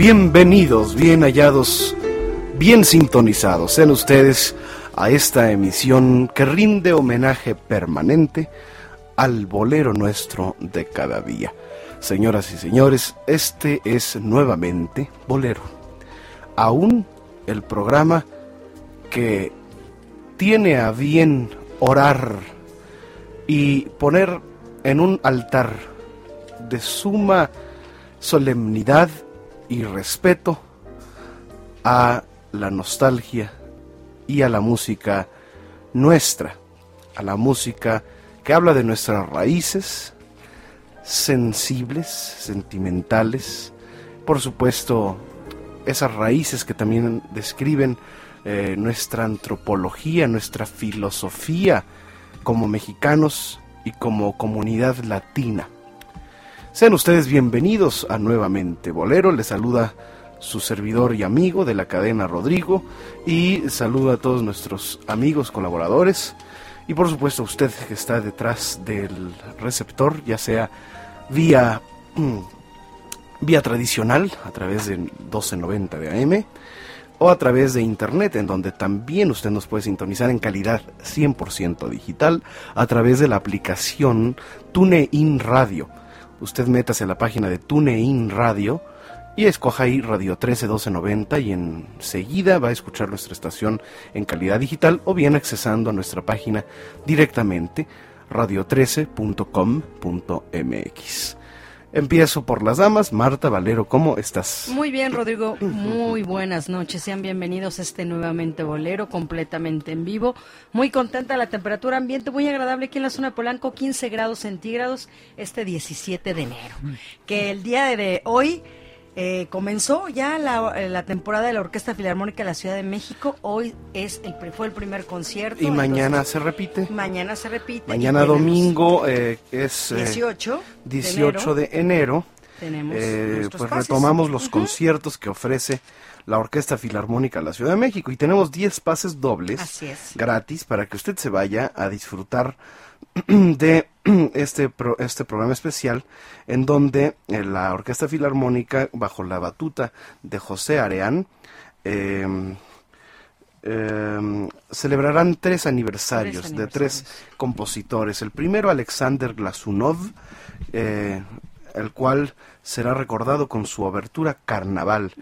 Bienvenidos, bien hallados, bien sintonizados sean ustedes a esta emisión que rinde homenaje permanente al bolero nuestro de cada día. Señoras y señores, este es nuevamente Bolero. Aún el programa que tiene a bien orar y poner en un altar de suma solemnidad y respeto a la nostalgia y a la música nuestra, a la música que habla de nuestras raíces sensibles, sentimentales, por supuesto esas raíces que también describen eh, nuestra antropología, nuestra filosofía como mexicanos y como comunidad latina. Sean ustedes bienvenidos a Nuevamente Bolero. Les saluda su servidor y amigo de la cadena Rodrigo y saluda a todos nuestros amigos colaboradores y por supuesto a usted que está detrás del receptor, ya sea vía mm, vía tradicional a través de 1290 de AM o a través de internet en donde también usted nos puede sintonizar en calidad 100% digital a través de la aplicación TuneIn Radio usted métase a la página de TuneIn Radio y escoja ahí Radio 13 1290 y enseguida va a escuchar nuestra estación en calidad digital o bien accesando a nuestra página directamente radio13.com.mx. Empiezo por las damas. Marta Valero, ¿cómo estás? Muy bien, Rodrigo. Muy buenas noches. Sean bienvenidos a este nuevamente bolero, completamente en vivo. Muy contenta la temperatura ambiente, muy agradable aquí en la zona de Polanco, 15 grados centígrados, este 17 de enero. Que el día de hoy eh, comenzó ya la, la, temporada de la Orquesta Filarmónica de la Ciudad de México. Hoy es el, fue el primer concierto. Y mañana se repite. Mañana se repite. Mañana domingo eh, es 18, eh, 18 de enero. Tenemos eh, pues retomamos los conciertos que ofrece la Orquesta Filarmónica de la Ciudad de México y tenemos 10 pases dobles gratis para que usted se vaya a disfrutar de este, este programa especial en donde eh, la Orquesta Filarmónica, bajo la batuta de José Areán, em, em, celebrarán tres aniversarios, de tres compositores. El primero, Alexander Glasunov, eh, el cual será recordado con su abertura Carnaval.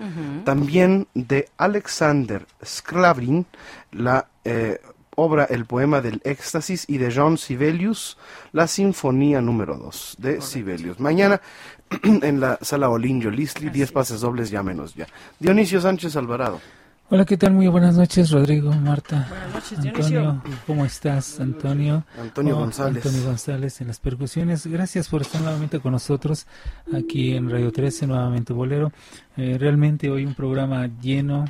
También de Alexander Sklavrin, la eh, obra El poema del éxtasis y de John Sibelius, la sinfonía número 2 de Sibelius. Mañana en la sala Olinjo Lisli, 10 pases dobles ya menos ya. Dionisio Sánchez Alvarado. Hola, ¿qué tal? Muy buenas noches, Rodrigo, Marta. Buenas noches, Antonio, ¿cómo estás, Antonio? Antonio oh, González. Antonio González en las percusiones. Gracias por estar nuevamente con nosotros aquí en Radio 13, nuevamente Bolero. Eh, realmente hoy un programa lleno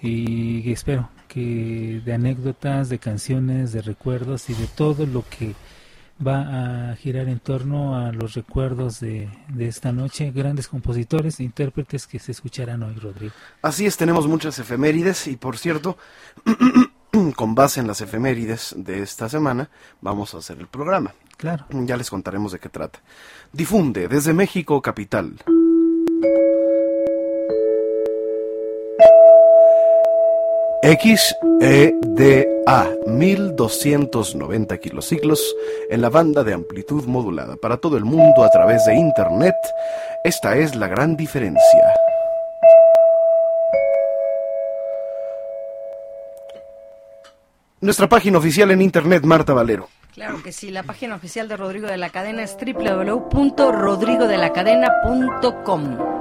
y espero que de anécdotas, de canciones, de recuerdos y de todo lo que va a girar en torno a los recuerdos de, de, esta noche, grandes compositores e intérpretes que se escucharán hoy, Rodrigo. Así es, tenemos muchas efemérides y por cierto, con base en las efemérides de esta semana, vamos a hacer el programa. Claro. Ya les contaremos de qué trata. Difunde desde México Capital. XEDA 1290 kilociclos en la banda de amplitud modulada para todo el mundo a través de Internet. Esta es la gran diferencia. Nuestra página oficial en Internet, Marta Valero. Claro que sí, la página oficial de Rodrigo de la Cadena es www.rodrigodelacadena.com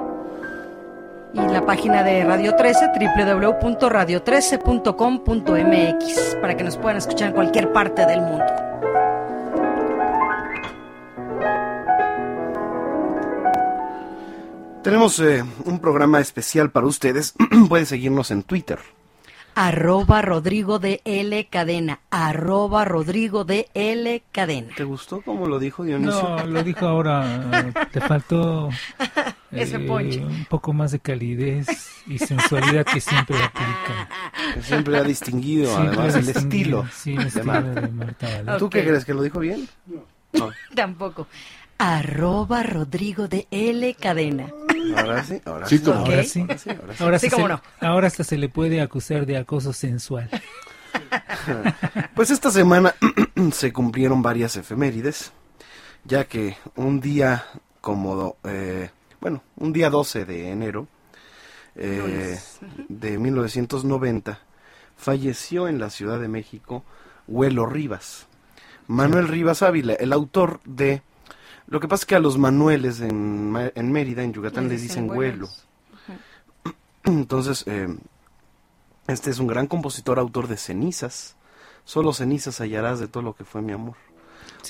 y la página de Radio 13, www.radio13.com.mx, para que nos puedan escuchar en cualquier parte del mundo. Tenemos eh, un programa especial para ustedes. Pueden seguirnos en Twitter arroba Rodrigo de L Cadena, arroba Rodrigo de L Cadena. ¿Te gustó como lo dijo Dionisio? No, lo dijo ahora, te faltó Ese eh, un poco más de calidez y sensualidad que siempre aplica. Que siempre ha distinguido, además, el estilo, sí, el estilo de Marta. ¿Tú qué crees, que lo dijo bien? No. Tampoco arroba Rodrigo de L Cadena. Ahora sí, ahora sí. Ahora sí, ahora sí. Ahora, hasta se le puede acusar de acoso sensual. Pues esta semana se cumplieron varias efemérides, ya que un día como, eh, bueno, un día 12 de enero eh, de 1990, falleció en la Ciudad de México Huelo Rivas. Manuel Rivas Ávila, el autor de lo que pasa es que a los manueles en, en Mérida, en Yucatán, les dicen vuelo. Entonces, eh, este es un gran compositor, autor de cenizas. Solo cenizas hallarás de todo lo que fue mi amor.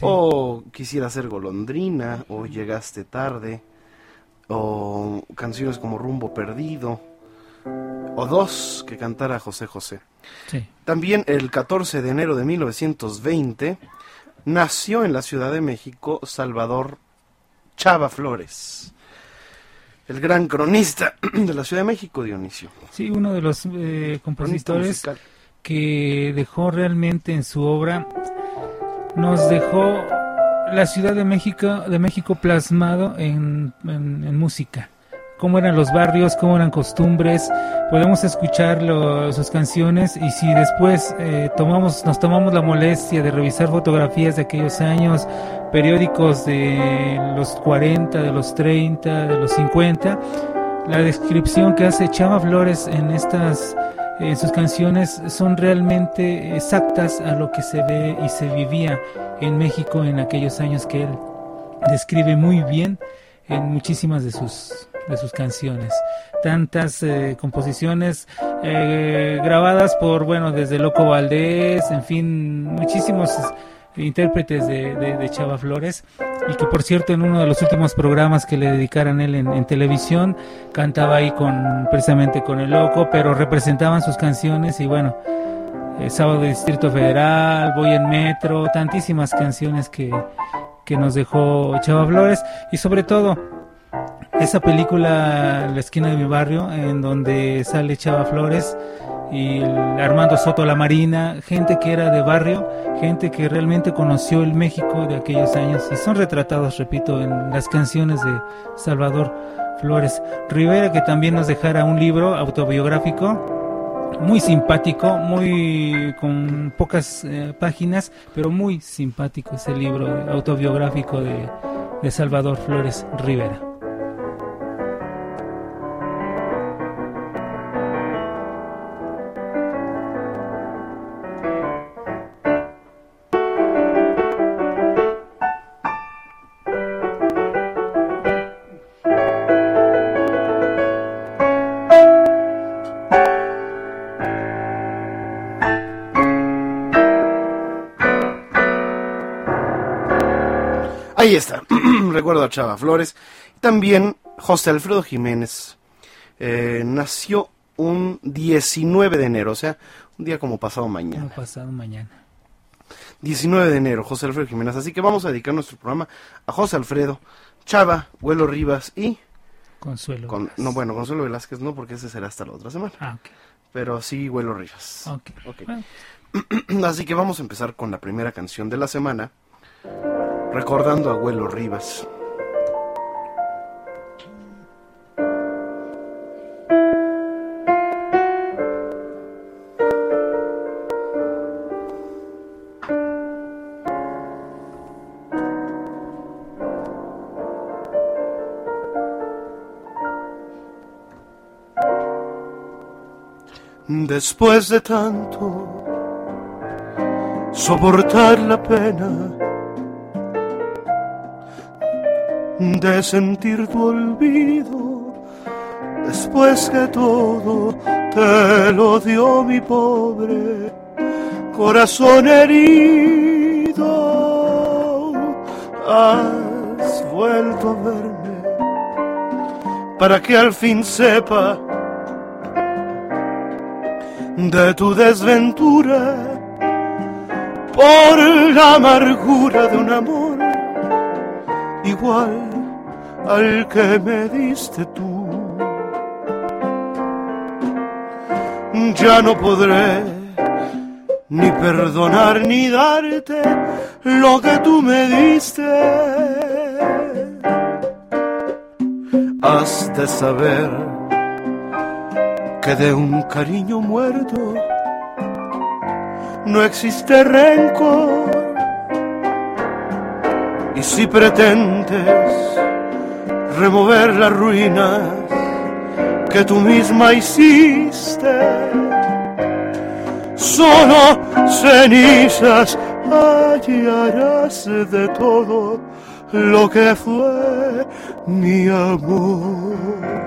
O quisiera ser golondrina, o llegaste tarde, o canciones como Rumbo Perdido, o dos que cantara José José. También el 14 de enero de 1920 nació en la Ciudad de México Salvador Chava Flores, el gran cronista de la Ciudad de México, Dionisio. Sí, uno de los eh, compositores que dejó realmente en su obra, nos dejó la Ciudad de México, de México plasmado en música cómo eran los barrios, cómo eran costumbres. Podemos escuchar sus canciones y si después eh, tomamos, nos tomamos la molestia de revisar fotografías de aquellos años, periódicos de los 40, de los 30, de los 50, la descripción que hace Chava Flores en estas en sus canciones son realmente exactas a lo que se ve y se vivía en México en aquellos años que él describe muy bien en muchísimas de sus de sus canciones. Tantas eh, composiciones eh, grabadas por bueno desde Loco Valdés en fin muchísimos intérpretes de, de, Chava Flores. Y que por cierto en uno de los últimos programas que le dedicaran él en, televisión cantaba ahí con precisamente con el loco pero representaban sus canciones y bueno eh, Sábado Distrito Federal Voy en Metro tantísimas canciones que, que nos dejó Chava Flores. Y sobre todo esa película La esquina de mi barrio en donde sale Chava Flores y Armando Soto La Marina, gente que era de barrio, gente que realmente conoció el México de aquellos años y son retratados, repito, en las canciones de Salvador Flores Rivera, que también nos dejara un libro autobiográfico muy simpático, muy con pocas eh, páginas, pero muy simpático ese libro autobiográfico de Salvador Flores Rivera. Chava Flores. También José Alfredo Jiménez eh, nació un 19 de enero, o sea, un día como pasado mañana. Como pasado mañana. 19 de enero, José Alfredo Jiménez. Así que vamos a dedicar nuestro programa a José Alfredo, Chava, Huelo Rivas y... Consuelo. Con, no, bueno, Consuelo Velázquez no, porque ese será hasta la otra semana. Ah, Pero sí, Huelo Rivas. Ok. okay. Así que vamos a empezar con la primera canción de la semana recordando a Abuelo Rivas. Después de tanto soportar la pena, de sentir tu olvido, después que todo te lo dio mi pobre corazón herido. Has vuelto a verme para que al fin sepa de tu desventura por la amargura de un amor igual al que me diste tú. Ya no podré ni perdonar ni darte lo que tú me diste. Has de saber que de un cariño muerto no existe rencor. Y si pretendes remover las ruinas que tú misma hiciste. Solo cenizas hallarás de todo lo que fue mi amor.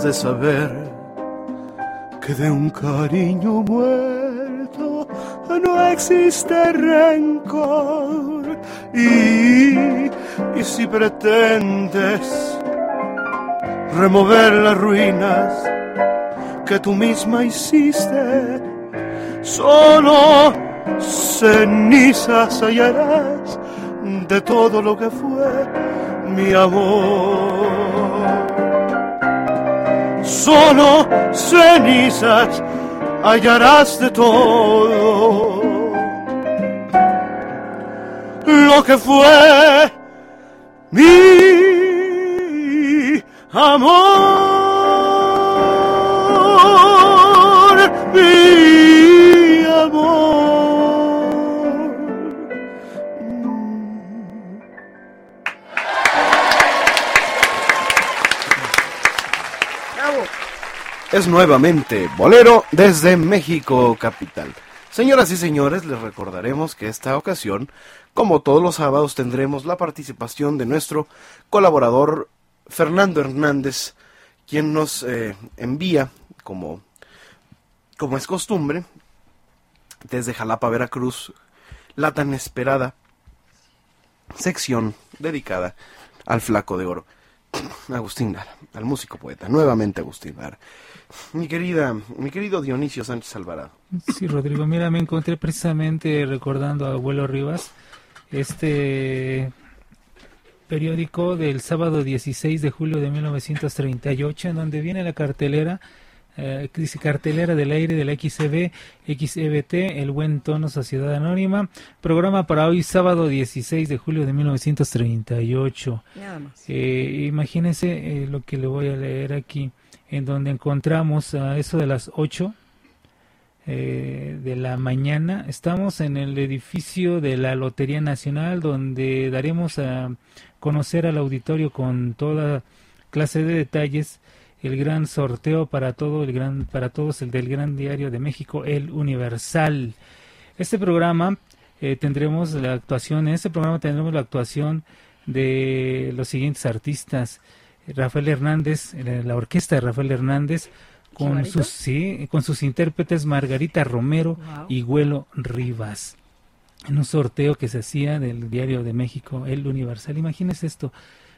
De saber que de un cariño muerto no no existe rencor. Y, y si pretendes remover las ruinas que tú misma hiciste, solo cenizas hallarás de todo lo que fue mi amor. Solo cenizas hallarás de todo. Lo que fue mi Es nuevamente Bolero desde México Capital. Señoras y señores, les recordaremos que esta ocasión, como todos los sábados, tendremos la participación de nuestro colaborador Fernando Hernández, quien nos eh, envía, como, como es costumbre, desde Jalapa, Veracruz, la tan esperada sección dedicada al flaco de oro. Agustín Lara, al músico poeta, nuevamente Agustín Lara. Mi querida, mi querido Dionisio Sánchez Alvarado. Sí, Rodrigo, mira, me encontré precisamente recordando a Abuelo Rivas, este periódico del sábado 16 de julio de 1938, en donde viene la cartelera, eh, dice cartelera del aire de la XCB, XEBT, El Buen Tono Sociedad Anónima, programa para hoy sábado 16 de julio de 1938. Nada más. Eh, imagínense eh, lo que le voy a leer aquí, en donde encontramos a eso de las 8 eh, de la mañana. Estamos en el edificio de la Lotería Nacional donde daremos a conocer al auditorio con toda clase de detalles el gran sorteo para todo el gran para todos el del Gran Diario de México, el Universal. Este programa eh, tendremos la actuación, en este programa tendremos la actuación de los siguientes artistas. Rafael Hernández, eh, la orquesta de Rafael Hernández, con sus, sí, con sus intérpretes Margarita Romero y Huelo Rivas. En un sorteo que se hacía del Diario de México, El Universal. Imagínese esto,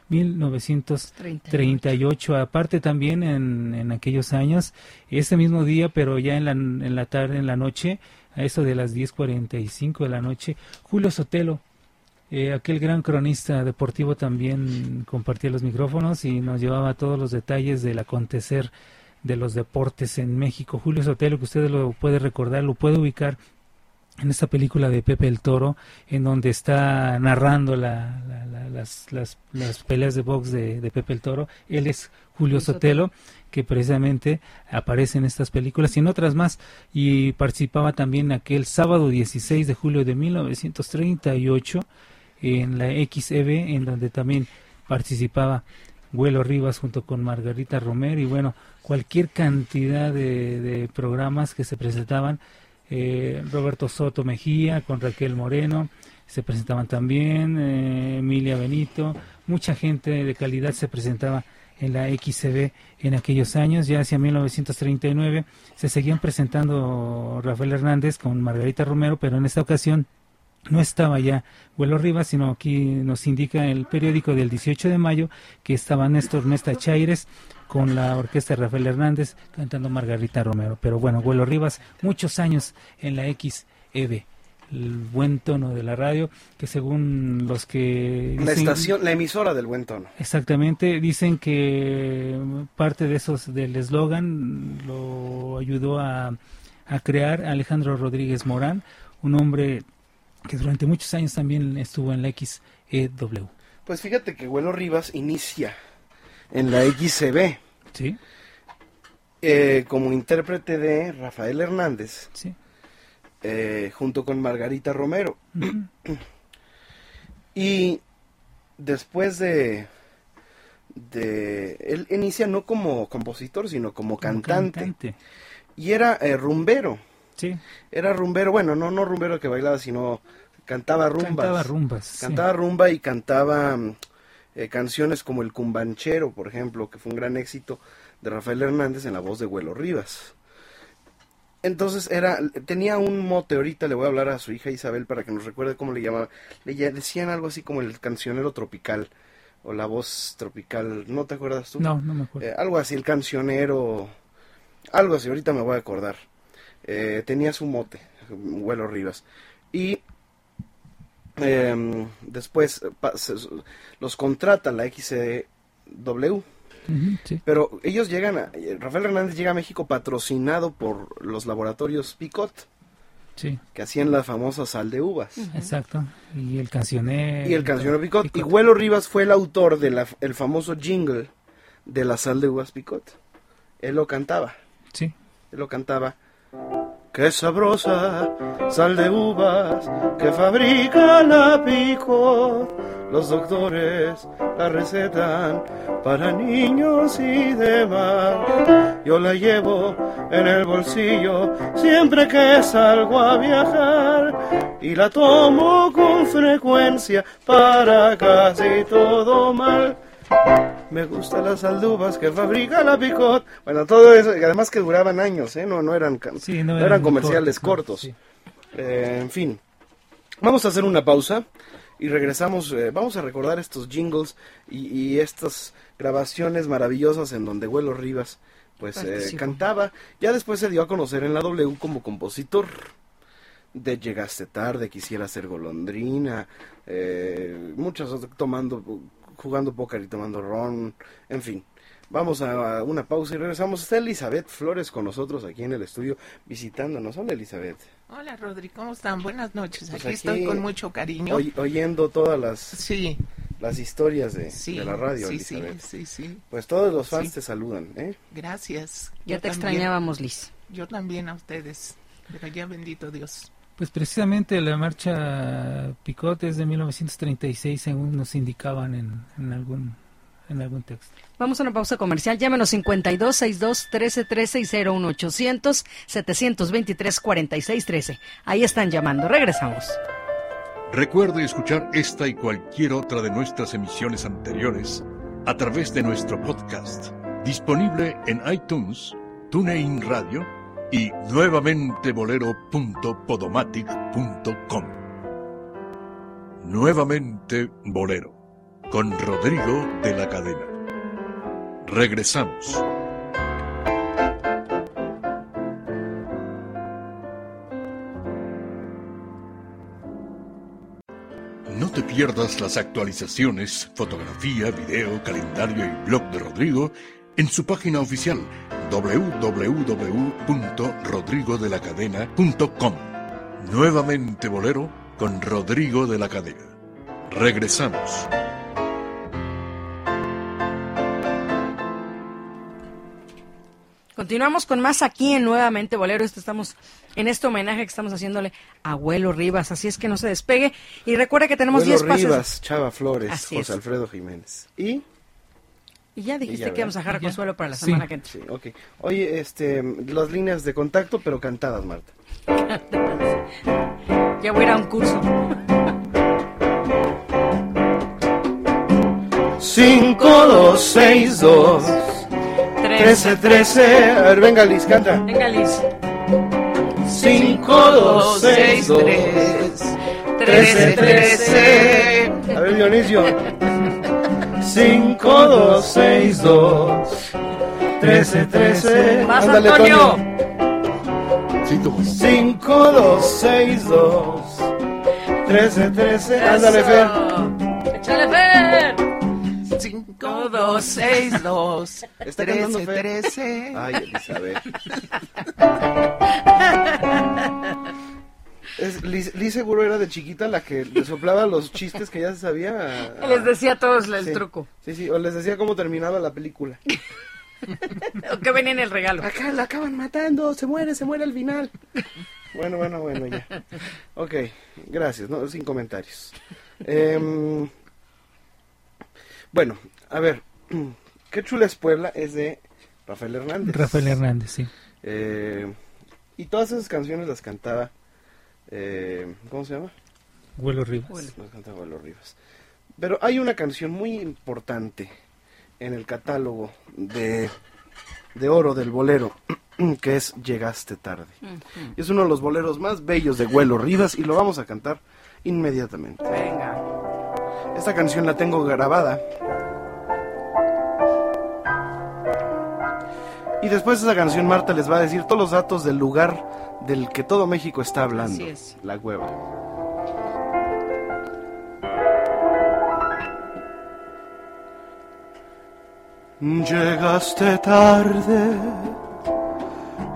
1938. Aparte también en, en, aquellos años, ese mismo día, pero ya en la, en la tarde, en la noche, a eso de las 10.45 de la noche, Julio Sotelo, eh, aquel gran cronista deportivo también compartía los micrófonos y nos llevaba todos los detalles del acontecer de los deportes en México. Julio Sotelo, que usted lo puede recordar, lo puede ubicar en esta película de Pepe el Toro, en donde está narrando la, las, las, las, peleas de box de, de, Pepe el Toro. Él es Julio Sotelo, que precisamente aparece en estas películas y en otras más, y participaba también aquel sábado 16 de julio de 1938 en la XEB, en donde también participaba Huelo Rivas junto con Margarita Romero y bueno, cualquier cantidad de, programas que se presentaban. Eh, Roberto Soto Mejía con Raquel Moreno se presentaban también, eh, Emilia Benito, mucha gente de calidad se presentaba en la XCB en aquellos años, ya hacia 1939 se seguían presentando Rafael Hernández con Margarita Romero, pero en esta ocasión no estaba ya Vuelo Rivas, sino aquí nos indica el periódico del 18 de mayo que estaba Néstor Mesta Chaires con la orquesta de Rafael Hernández cantando Margarita Romero. Pero bueno, Vuelo Rivas, muchos años en la XEB el buen tono de la radio, que según los que... la estación, la emisora del buen tono. Exactamente, dicen que parte de esos del eslogan lo ayudó a, a crear Alejandro Rodríguez Morán, un hombre que durante muchos años también estuvo en la XEW. Pues fíjate que Huelo Rivas inicia en la XCB. Sí. Eh, como intérprete de Rafael Hernández. Sí. Eh, junto con Margarita Romero. y después de, de. Él inicia no como compositor, sino como, cantante. Y era eh, rumbero. Sí. Era rumbero, bueno, no, no rumbero que bailaba, sino cantaba rumbas. Cantaba rumbas. Cantaba rumba y cantaba mm, eh, canciones como El Cumbanchero, por ejemplo, que fue un gran éxito de Rafael Hernández en la voz de Huelo Rivas. entonces era, tenía un mote, ahorita le voy a hablar a su hija Isabel para que nos recuerde cómo le llamaba. Le decían algo así como el cancionero tropical o la voz tropical, ¿no te acuerdas tú? No, no me acuerdo. Eh, algo así, el cancionero, algo así, ahorita me voy a acordar. Eh, tenía su mote, Huelo Rivas. Y em, después los contrata la XW. Pero ellos llegan a, Rafael Hernández llega a México patrocinado por los laboratorios Picot que hacían la famosa sal de uvas. Exacto. Y el cancionero. Y el cancionero Picot. Y Huelo Rivas fue el autor del el famoso jingle de la sal de uvas Picot. Él lo cantaba. Sí. Él lo cantaba. Qué sabrosa sal de uvas que fabrica la Picot. Los doctores la recetan para niños y demás. Yo la llevo en el bolsillo siempre que salgo a viajar y la tomo con frecuencia para casi todo mal. Me gusta las saldubas que fabrica la Picot. Bueno, todo eso, y además que duraban años, ¿eh? No, no eran, no, eran, comerciales cortos. Eh, en fin, vamos a hacer una pausa y regresamos, eh, vamos a recordar estos jingles y, estas grabaciones maravillosas en donde Huelo Rivas pues eh, cantaba. Ya después se dio a conocer en la W como compositor de Llegaste tarde, Quisiera ser golondrina, eh, muchas tomando, jugando póker y tomando ron, en fin. Vamos a una pausa y regresamos. Está Elizabeth Flores con nosotros aquí en el estudio visitándonos. Hola Elizabeth. Hola Rodri, ¿cómo están? Buenas noches. Pues aquí, estoy con mucho cariño. oyendo todas las, sí. las historias de, la radio, sí, Elizabeth. Sí, sí, Pues todos los fans te saludan. ¿eh? Gracias. Ya te extrañábamos, Liz. Yo también a ustedes. Pero ya bendito Dios. Pues precisamente la marcha Picot es de 1936, según nos indicaban en, en algún en algún texto. Vamos a una pausa comercial. Llámenos 52 62 13 13 y 01800 723 46 13. Ahí están llamando. Regresamos. Recuerde escuchar esta y cualquier otra de nuestras emisiones anteriores a través de nuestro podcast, disponible en iTunes, TuneIn Radio y nuevamente bolero.podomatic.com. Nuevamente Bolero con Rodrigo de la Cadena. Regresamos. No te pierdas las actualizaciones, fotografía, video, calendario y blog de Rodrigo en su página oficial www.rodrigodelacadena.com. Nuevamente Bolero con Rodrigo de la Cadena. Regresamos. Continuamos con más aquí en Nuevamente Bolero. Esto estamos en este homenaje que estamos haciéndole a Abuelo Rivas. Así es que no se despegue. Y recuerda que tenemos 10 pases. Rivas, Chava Flores, José Alfredo Jiménez. ¿Y? Y ya dijiste que íbamos a dejar consuelo para la semana que entra. Sí, ok. Oye, este, las líneas de contacto, pero cantadas, Marta. ya voy a ir a un curso. 5, 2, 6, 2 13, 13. A ver, venga Liz, canta. Venga Liz. 5, 2, 6, 2. 13, 13. A ver, Dionisio. 5, 2, 6, 2. 13, 13. Más Ándale, Antonio. 5, 2, 6, 2. 13, 13. Ándale, Fer. Échale, Fer. 5, 2, 6, 2, 13, 13. Ay, Elizabeth. Es, Liz, seguro era de chiquita la que le soplaba los chistes que ya se sabía. Les decía a todos el truco. Sí, sí, o les decía cómo terminaba la película. o que venía en el regalo. Acá la acaban matando, se muere, se muere al final. Bueno, bueno, bueno, ya. Ok, gracias, no, sin comentarios. Eh, bueno, a ver, Qué chula es Puebla es de Rafael Hernández. Rafael Hernández, sí. Eh, y todas esas canciones las cantaba, eh, ¿cómo se llama? Huelo Rivas. Huelo Rivas. Pero hay una canción muy importante en el catálogo de, de oro del bolero. que es Llegaste tarde. Es uno de los boleros más bellos de Huelo Rivas y lo vamos a cantar inmediatamente. Venga. Esta canción la tengo grabada. Y después de esa canción Marta les va a decir todos los datos del lugar del que todo México está hablando. Así es. La hueva. Llegaste tarde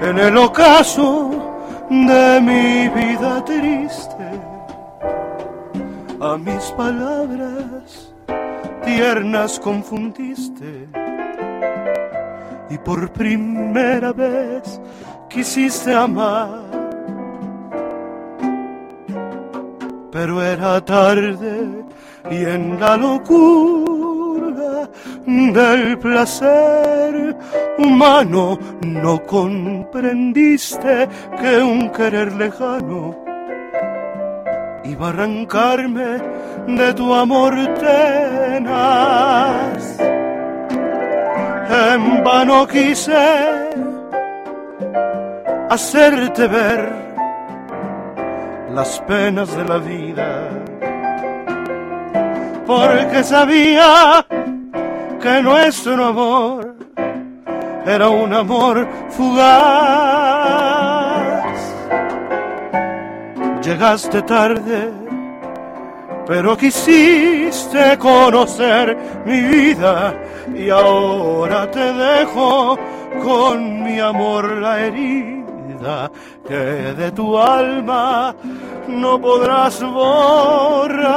en el ocaso de mi vida triste. A mis palabras tiernas confundiste y por primera vez quisiste amar. Pero era tarde y en la locura del placer humano no comprendiste que un querer lejano iba a arrancarme de tu amor tenaz. En vano quise hacerte ver las penas de la vida, porque sabía que nuestro amor era un amor fugaz. Llegaste tarde, pero quisiste conocer mi vida y ahora te dejo con mi amor la herida que de tu alma no podrás borrar.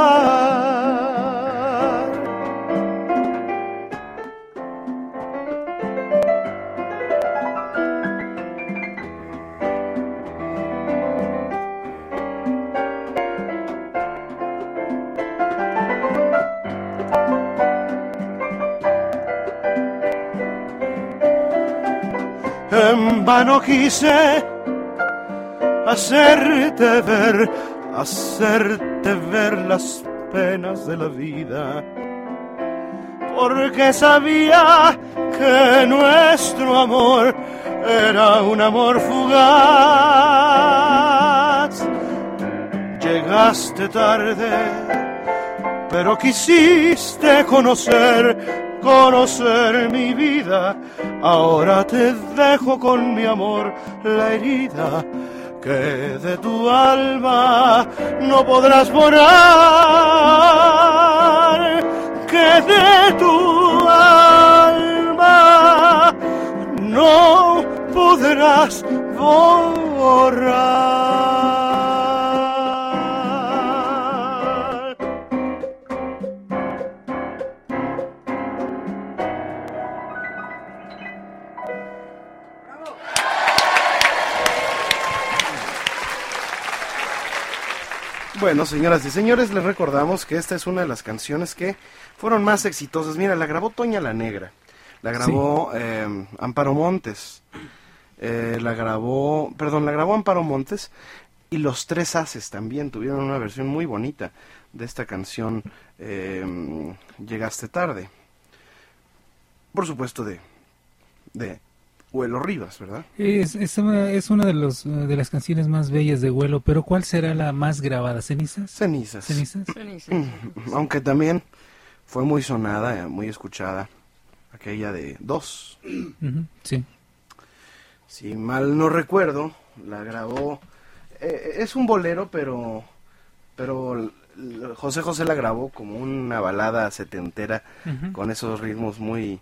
En vano quise hacerte ver, hacerte ver las penas de la vida. Porque sabía que nuestro amor era un amor fugaz. Llegaste tarde, pero quisiste conocer, conocer mi vida. Ahora te dejo con mi amor la herida que de tu alma no podrás borrar, que de tu alma no podrás borrar. Bueno, señoras y señores, les recordamos que esta es una de las canciones que fueron más exitosas. Mira, la grabó Toña la Negra, la grabó eh, Amparo Montes, eh, la grabó, perdón, la grabó Amparo Montes y Los Tres Haces también tuvieron una versión muy bonita de esta canción eh, Llegaste tarde. Por supuesto de, de Huelo Rivas, ¿verdad? Es, es, una, es una de, los, de las canciones más bellas de Huelo, pero ¿cuál será la más grabada? ¿Cenizas? Cenizas. ¿Cenizas? Aunque también fue muy sonada, muy escuchada, aquella de Dos. Sí. Si mal no recuerdo, la grabó. eh, es un bolero, pero. Pero José José la grabó como una balada setentera con esos ritmos muy.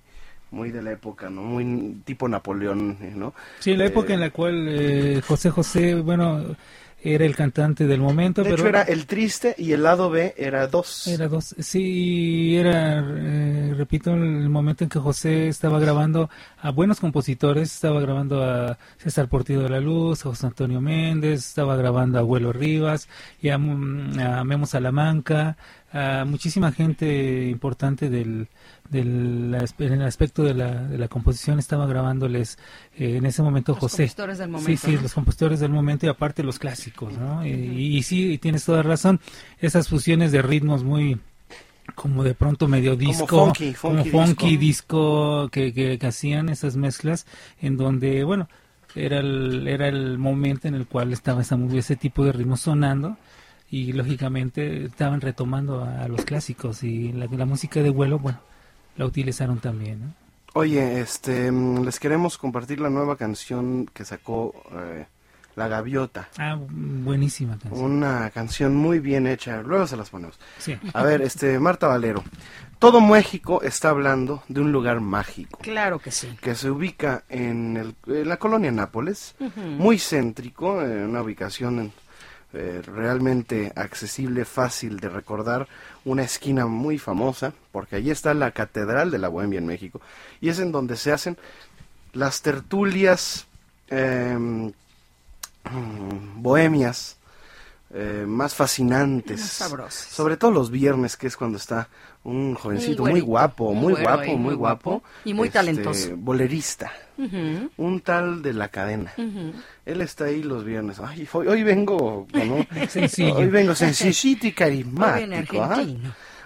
Muy de la época, ¿no? Muy tipo Napoleón, ¿no? Sí, la época Eh, en la cual eh, José José, bueno, era el cantante del momento, De pero hecho, era el triste y el lado B era dos. Era dos, sí, era, eh, repito, el momento en que José estaba grabando a buenos compositores, estaba grabando a César Portillo de la Luz, a José Antonio Méndez, estaba grabando a Abuelo Rivas y a, mm, a Memo Salamanca, a muchísima gente importante del, en el aspecto de la, de la composición, estaba grabándoles eh, en ese momento Los José. compositores del Sí, momento, sí, ¿no? los compositores del momento y aparte los clásicos, ¿no? Y, y sí, y tienes toda razón, esas fusiones de ritmos muy como de pronto medio disco, funky, como funky disco, que, que, que hacían esas mezclas en donde, bueno, era el, era el momento en el cual estaba esa, ese tipo de ritmo sonando y lógicamente estaban retomando a, los clásicos y la, la, música de vuelo, bueno, la utilizaron también. Oye, este, mm, les queremos compartir la nueva canción que sacó eh, La Gaviota. Ah, buenísima canción. Una canción muy bien hecha, luego se las ponemos. Sí. A ver, este, Marta Valero, todo México está hablando de un lugar mágico. Claro que sí. Que se ubica en, el, la colonia Nápoles, muy céntrico, en una ubicación eh, realmente accesible, fácil de recordar, una esquina muy famosa, porque allí está la Catedral de la Bohemia en México, y es en donde se hacen las tertulias em, bohemias eh, más fascinantes. sobre todo los viernes, que es cuando está un jovencito muy, guapo, muy, guapo, muy, guapo, Y muy este, talentoso. Bolerista. Un tal de la cadena. Él está ahí los viernes. Ay, hoy, vengo, Hoy vengo sencillito y carismático. ¿ah?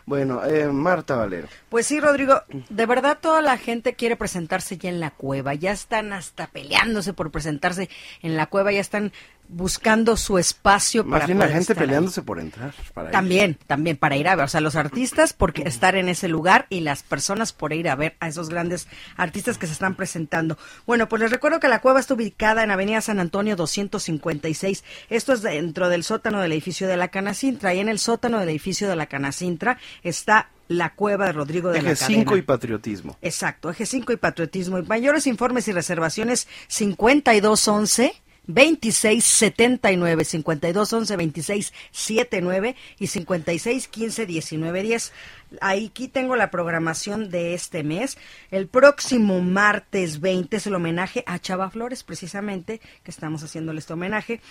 Bueno, eh, Marta Valero. Pues sí, Rodrigo, de verdad toda la gente quiere presentarse ya en la cueva, ya están hasta peleándose por presentarse en la cueva, ya están buscando su espacio Más bien la gente peleándose por entrar. también, también para ir a ver, o sea, los artistas porque estar en ese lugar y las personas por ir a ver a esos grandes artistas que se están presentando. Bueno, pues les recuerdo que la cueva está ubicada en Avenida San Antonio 256. Esto es dentro del sótano del edificio de la Canacintra y en el sótano del edificio de la Canacintra está la cueva de Rodrigo de Eje 5 y patriotismo. Exacto, eje 5 y patriotismo. Y mayores informes y reservaciones 5211 26 79 52 11 26 79 y 56 15 19 10. Aquí tengo la programación de este mes. El próximo martes 20 es el homenaje a Chava Flores, precisamente, que estamos haciéndole este homenaje.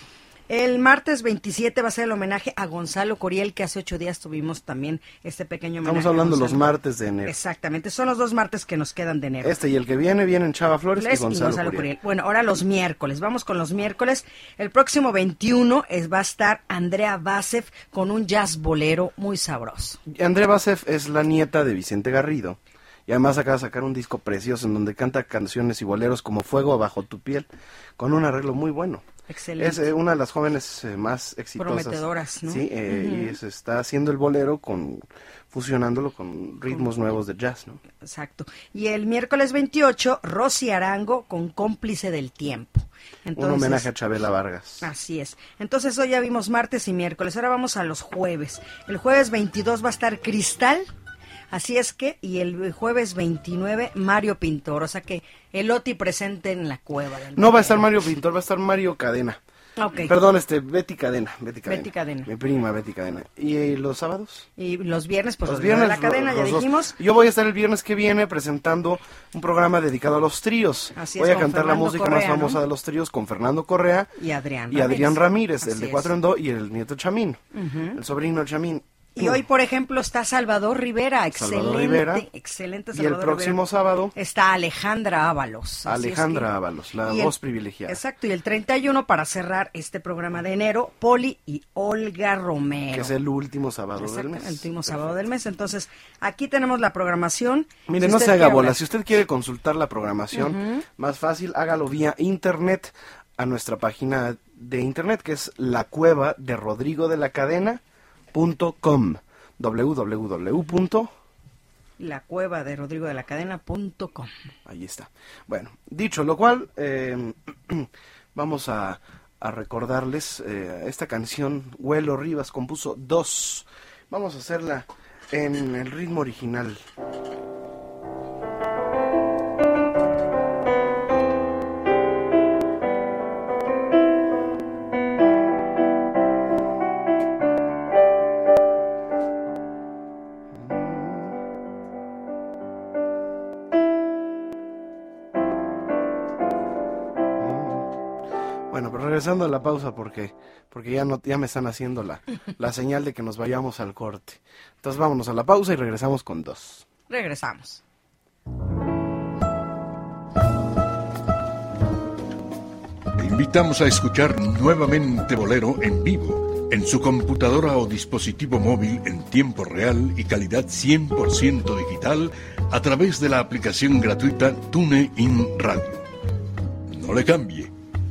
El martes 27 va a ser el homenaje a Gonzalo Coriel, que hace ocho días tuvimos también este pequeño homenaje. Estamos hablando los martes de enero. Exactamente, son los dos martes que nos quedan de enero. Este y el que viene, vienen Chava Flores y Gonzalo, Coriel. Bueno, ahora los miércoles, vamos con los miércoles. El próximo 21 es, va a estar Andrea Basef con un jazz bolero muy sabroso. Andrea Basef es la nieta de Vicente Garrido. Y además acaba de sacar un disco precioso en donde canta canciones y boleros como Fuego bajo tu piel, con un arreglo muy bueno. Excelente. Es eh, una de las jóvenes eh, más exitosas. Prometedoras, ¿no? Sí, eh, y se está haciendo el bolero con fusionándolo con ritmos nuevos de jazz, ¿no? Exacto. Y el miércoles 28, Rosy Arango con Cómplice del Tiempo. Un homenaje a Chabela Vargas. Así es. Entonces hoy ya vimos martes y miércoles, ahora vamos a los jueves. El jueves 22 va a estar Cristal Así es que, y el jueves 29, Mario Pintor. O sea que el OTI presente en la cueva. no va a estar Mario Pintor, va a estar Mario Cadena. Okay. Perdón, este, Betty Cadena, Betty Cadena. Betty Cadena. Mi prima Betty Cadena. ¿Y los sábados? Y los viernes, pues los viernes la cadena, ya dijimos. Yo voy a estar el viernes que viene presentando un programa dedicado a los tríos. Así voy a cantar la música más famosa de los tríos con Fernando Correa y Adrián y Ramírez. Adrián Ramírez, el de Cuatro en Do y el nieto Chamín, el sobrino Chamín. Y hoy, por ejemplo, está Salvador Rivera, excelente, excelente Salvador Y el próximo sábado está Alejandra Ábalos. Alejandra Ábalos, la voz privilegiada. Exacto, y el 31 para cerrar este programa de enero, Poli y Olga Romero. Que es el último sábado del mes. El último sábado del mes. Entonces, aquí tenemos la programación. Mire, no se haga bola. Si usted quiere consultar la programación, más fácil, hágalo vía internet a nuestra página de internet, que es la cueva de Rodrigo de la Cadena .com www. La cueva de Rodrigo de la. Ahí está. Bueno, dicho lo cual, eh, vamos a, a recordarles eh, esta canción. Huelo Rivas compuso dos. Vamos a hacerla en el ritmo original. Regresando a la pausa porque, porque ya, no, ya me están haciendo la, la señal de que nos vayamos al corte. Entonces vámonos a la pausa y regresamos con dos. Regresamos. Te invitamos a escuchar nuevamente Bolero en vivo, en su computadora o dispositivo móvil en tiempo real y calidad 100% digital a través de la aplicación gratuita TuneIn Radio. No le cambie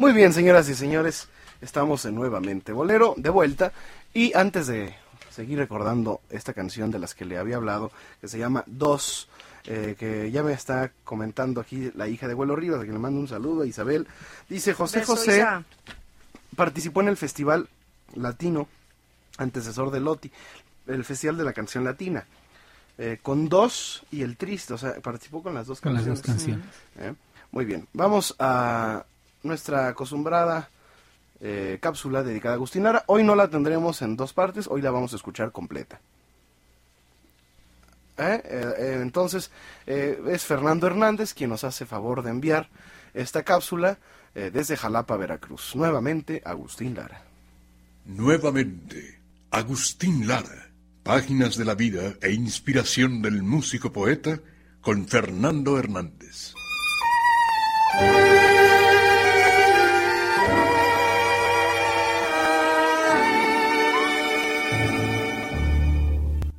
Muy bien, señoras y señores, estamos en nuevamente Bolero, de vuelta. Y antes de seguir recordando esta canción de las que le había hablado, que se llama Dos, eh, que ya me está comentando aquí la hija de Vuelo Rivas, a quien le mando un saludo, Isabel. Dice, José José participó en el Festival Latino, antecesor de Loti, el Festival de la Canción Latina. Eh, con dos y el triste, o sea, participó con las dos con canciones. Las dos canciones. Eh, muy bien, vamos a nuestra acostumbrada eh, cápsula dedicada a Agustín Lara. Hoy no la tendremos en dos partes, hoy la vamos a escuchar completa. ¿Eh? Eh, entonces, es Fernando Hernández quien nos hace favor de enviar esta cápsula desde Jalapa, Veracruz. Nuevamente, Agustín Lara. Nuevamente, Agustín Lara. Páginas de la vida e inspiración del músico poeta con Fernando Hernández.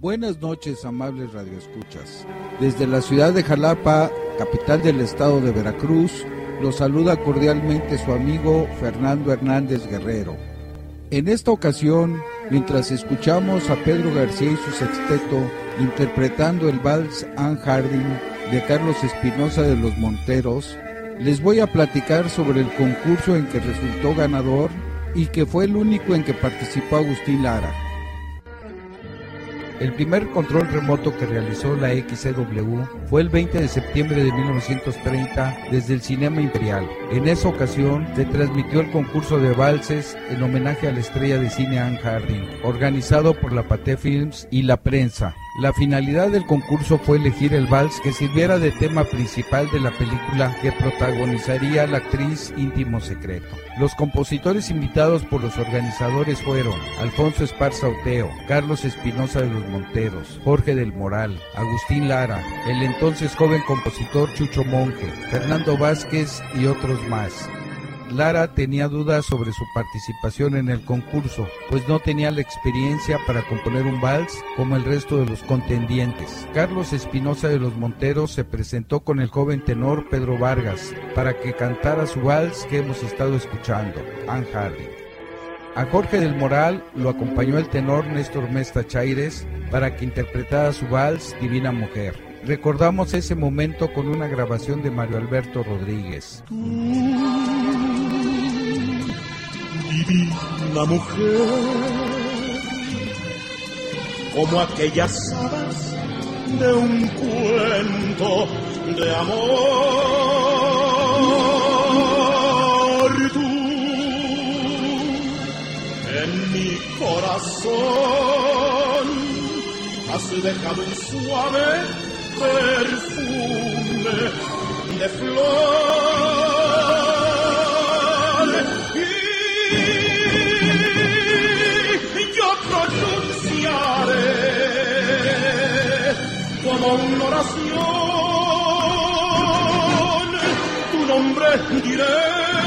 Buenas noches, amables radioescuchas. Desde la ciudad de Jalapa, capital del estado de Veracruz, los saluda cordialmente su amigo Fernando Hernández Guerrero. En esta ocasión, mientras escuchamos a Pedro García y su sexteto interpretando el vals Anne Harding de Carlos Espinosa de los Monteros, les voy a platicar sobre el concurso en que resultó ganador y que fue el único en que participó Agustín Lara. El primer control remoto que realizó la XCW fue el 20 de septiembre de 1930 desde el Cinema Imperial. En esa ocasión se transmitió el concurso de valses en homenaje a la estrella de cine Anne Harding, organizado por la Pathé Films y la prensa. La finalidad del concurso fue elegir el vals que sirviera de tema principal de la película que protagonizaría la actriz Íntimo Secreto. Los compositores invitados por los organizadores fueron Alfonso Esparza Oteo, Carlos Espinosa de los Monteros, Jorge del Moral, Agustín Lara, el entonces joven compositor Chucho Monje, Fernando Vázquez y otros más. Lara tenía dudas sobre su participación en el concurso, pues no tenía la experiencia para componer un vals como el resto de los contendientes. Carlos Espinosa de los Monteros se presentó con el joven tenor Pedro Vargas para que cantara su vals que hemos estado escuchando, Anne. A Jorge del Moral lo acompañó el tenor Néstor Mesta Chaires para que interpretara su vals Divina Mujer. Recordamos ese momento con una grabación de Mario Alberto Rodríguez divina mujer, como aquellas hadas de un cuento de amor. Corazón. Has dejado un suave perfume de flor. Como una oración, tu nombre diré.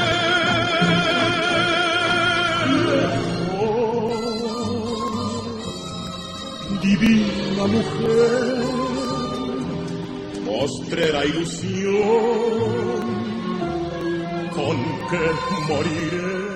Divina mujer, postrera ilusión, con que moriré.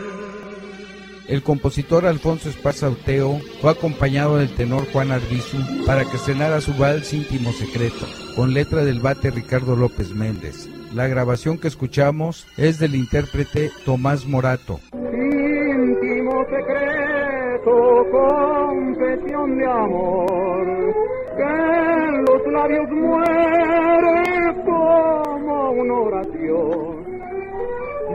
El compositor Alfonso Esparza Uteo fue acompañado del tenor Juan Arbizu para que cenara su vals íntimo secreto, con letra del bate Ricardo López Méndez. La grabación que escuchamos es del intérprete Tomás Morato. Íntimo secreto, confesión de amor, que en los labios muere como una oración.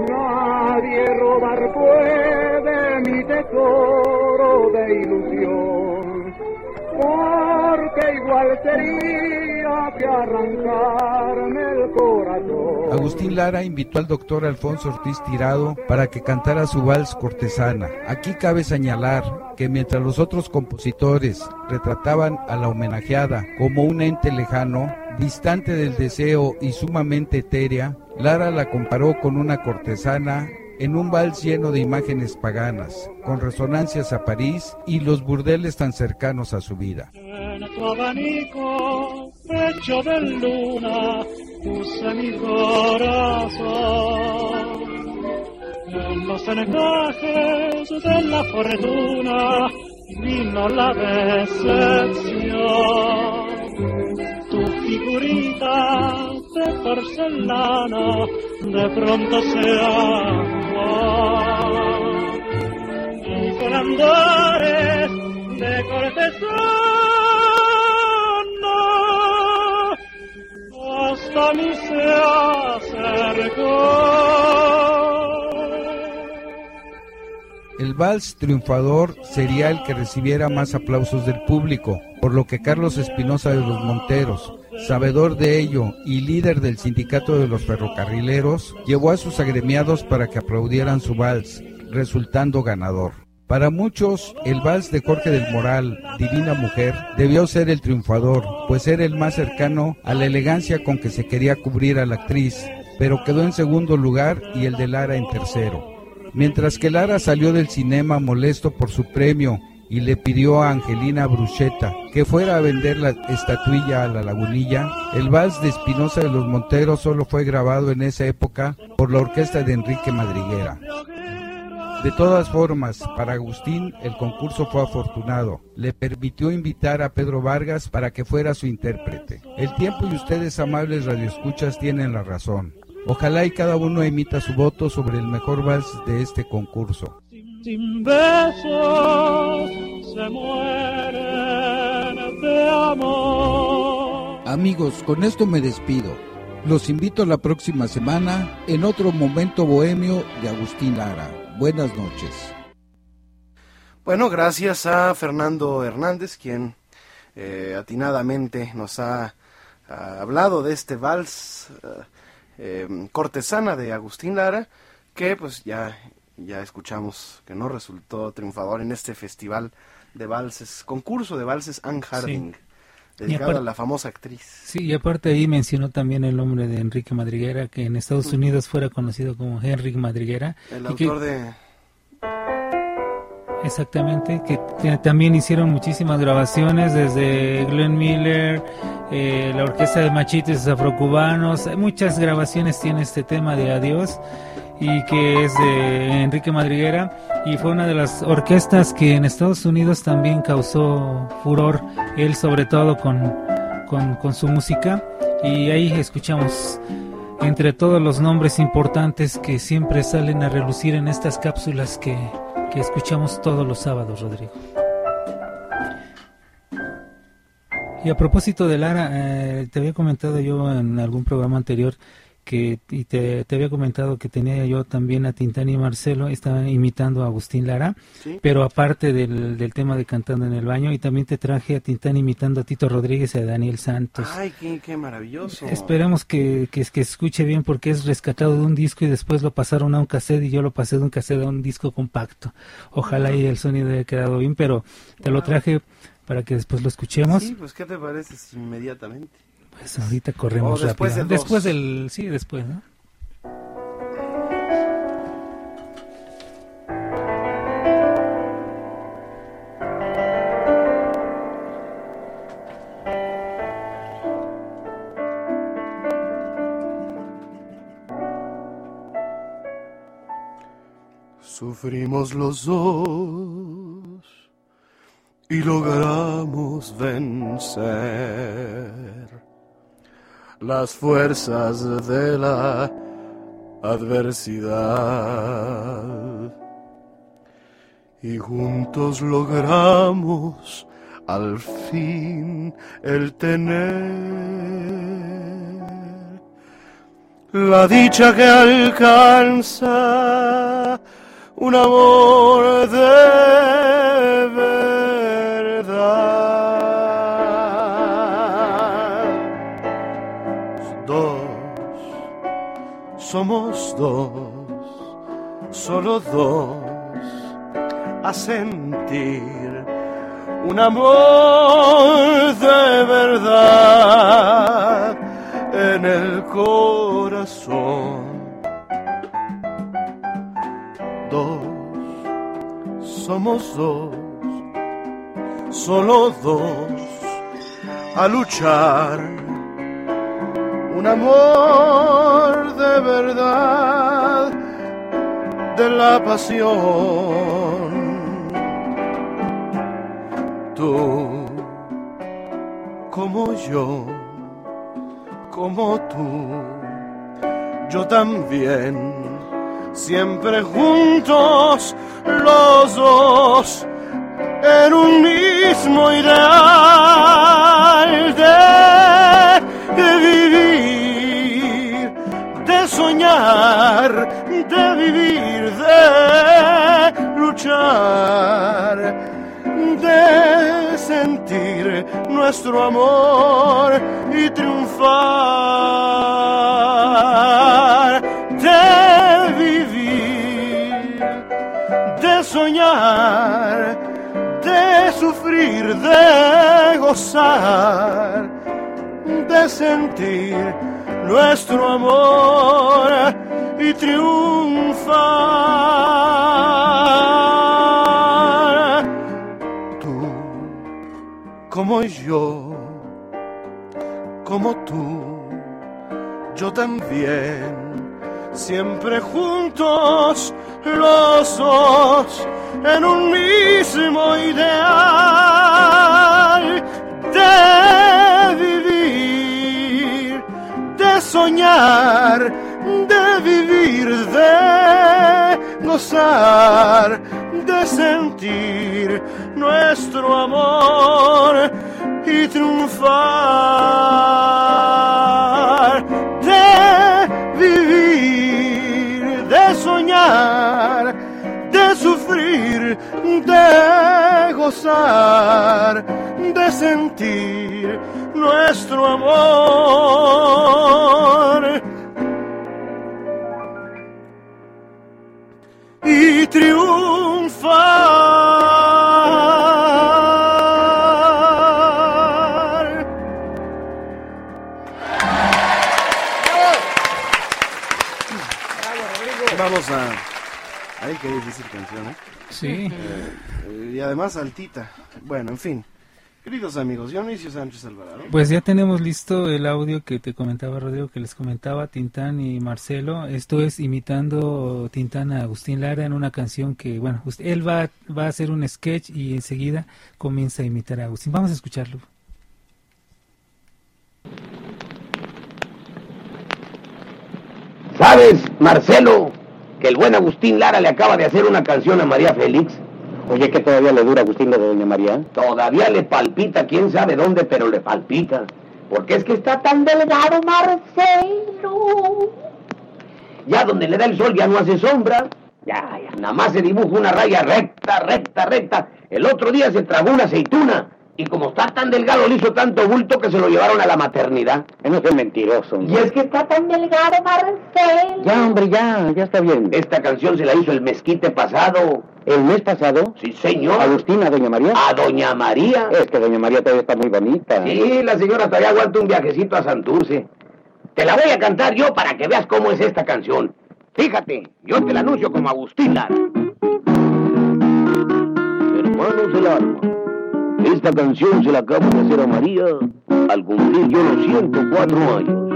Nadie robar puede mi tesoro de ilusión, Agustín Lara invitó al doctor Alfonso Ortiz Tirado para que cantara su vals cortesana. Aquí cabe señalar que mientras los otros compositores retrataban a la homenajeada como un ente lejano, distante del deseo y sumamente etérea, Lara la comparó con una cortesana en un vals lleno de imágenes paganas, con resonancias a París y los burdeles tan cercanos a su vida. En tu abanico, pecho de luna, puse mi corazón. En los encajes de la fortuna vino la decepción. Tu figurita de porcelana de pronto se aguó. Y con de hasta se. El vals triunfador sería el que recibiera más aplausos del público, por lo que Carlos Espinosa de los Monteros, sabedor de ello y líder del sindicato de los ferrocarrileros, llevó a sus agremiados para que aplaudieran su vals, resultando ganador. Para muchos, el vals de Jorge del Moral, Divina Mujer, debió ser el triunfador, pues era el más cercano a la elegancia con que se quería cubrir a la actriz, pero quedó en segundo lugar y el de Lara en tercero. Mientras que Lara salió del cinema molesto por su premio y le pidió a Angelina Bruchetta que fuera a vender la estatuilla a la lagunilla, el vals de Espinosa de los Monteros solo fue grabado en esa época por la orquesta de Enrique Madriguera. De todas formas, para Agustín el concurso fue afortunado. Le permitió invitar a Pedro Vargas para que fuera su intérprete. El tiempo y ustedes, amables radioescuchas, tienen la razón. Ojalá y cada uno emita su voto sobre el mejor vals de este concurso. Sin besos se mueren de amor. Amigos, con esto me despido. Los invito la próxima semana en otro momento bohemio de Agustín Lara. Buenas noches. Bueno, gracias a Fernando Hernández, quien eh, atinadamente nos ha, ha, hablado de este vals eh, cortesana de Agustín Lara, que pues ya, ya escuchamos que no resultó triunfador en este festival de valses, concurso de valses Anne Harding. Sí. Dedicado aparte, a la famosa actriz. Sí, y aparte ahí mencionó también el nombre de Enrique Madriguera, que en Estados Unidos fuera conocido como Henrik Madriguera. El autor que, de Exactamente, que, que, también hicieron muchísimas grabaciones desde Glenn Miller, eh, la orquesta de machites afrocubanos, muchas grabaciones tiene este tema de Adiós y que es de Enrique Madriguera y fue una de las orquestas que en Estados Unidos también causó furor, él sobre todo con, con, su música y ahí escuchamos entre todos los nombres importantes que siempre salen a relucir en estas cápsulas que que escuchamos todos los sábados, Rodrigo. Y a propósito de Lara, eh, te había comentado yo en algún programa anterior que y te, te, había comentado que tenía yo también a Tintán y Marcelo, estaban imitando a Agustín Lara, ¿Sí? pero aparte del, del, tema de cantando en el baño, y también te traje a Tintán imitando a Tito Rodríguez y a Daniel Santos. ¡Ay, qué, qué maravilloso! Esperemos que, que, que, escuche bien porque es rescatado de un disco y después lo pasaron a un cassette y yo lo pasé de un cassette a un disco compacto. Ojalá y el sonido haya quedado bien, pero te lo traje para que después lo escuchemos. Sí, pues ¿qué te parece inmediatamente? Pues ahorita corremos o después rápido. Del después del sí, después, ¿no? Sufrimos los dos y logramos vencer las fuerzas de la adversidad. Y juntos logramos al fin el tener la dicha que alcanza un amor de somos dos, solo dos, a sentir un amor de verdad en el corazón. Dos, somos dos, solo dos, a luchar. Un amor de verdad, de la pasión. Tú como yo, como tú, yo también, siempre juntos los dos en un mismo ideal de, vivir, de vivir, de luchar de sentir nuestro amor y triunfar, de vivir, de soñar, de sufrir, de gozar, de sentir nuestro amor y triunfar como yo, como tú, yo también, siempre juntos los dos en un mismo ideal de soñar, de vivir, de gozar, de sentir nuestro amor y triunfar, de vivir, de soñar, de sufrir, de gozar, de sentir nuestro amor. Y triunfar. Vamos a... Ay, qué difícil canción, ¿eh? Sí. Eh, y además altita. Bueno, en fin. Queridos amigos, Dionisio Sánchez Alvarado. Pues ya tenemos listo el audio que te comentaba Rodrigo, que les comentaba Tintán y Marcelo. Esto es imitando Tintán a Agustín Lara en una canción que, bueno, él va, va a hacer un sketch y enseguida comienza a imitar a Agustín. Vamos a escucharlo. ¿Sabes, Marcelo, que el buen Agustín Lara le acaba de hacer una canción a María Félix? Oye, que todavía le dura Agustín de Doña María. Todavía le palpita, quién sabe dónde, pero le palpita. Porque es que está tan delgado, Marcelo. Ya donde le da el sol ya no hace sombra. Ya, ya, nada más se dibuja una raya recta, recta, recta. El otro día se tragó una aceituna. Y como está tan delgado, le hizo tanto bulto que se lo llevaron a la maternidad. No es mentiroso. Y es que está tan delgado, Marcelo. Ya, hombre, ya, ya está bien. Esta canción se la hizo el mezquite pasado. ¿El mes pasado? Sí, señor. ¿Agustín a Doña María? A Doña María. Es que Doña María todavía está muy bonita. Sí, la señora todavía aguanta un viajecito a Santurce. Te la voy a cantar yo para que veas cómo es esta canción. Fíjate, yo te la anuncio como Agustín Lara. Hermanos del alma, esta canción se la acabo de hacer a María al cumplir yo los 104 años.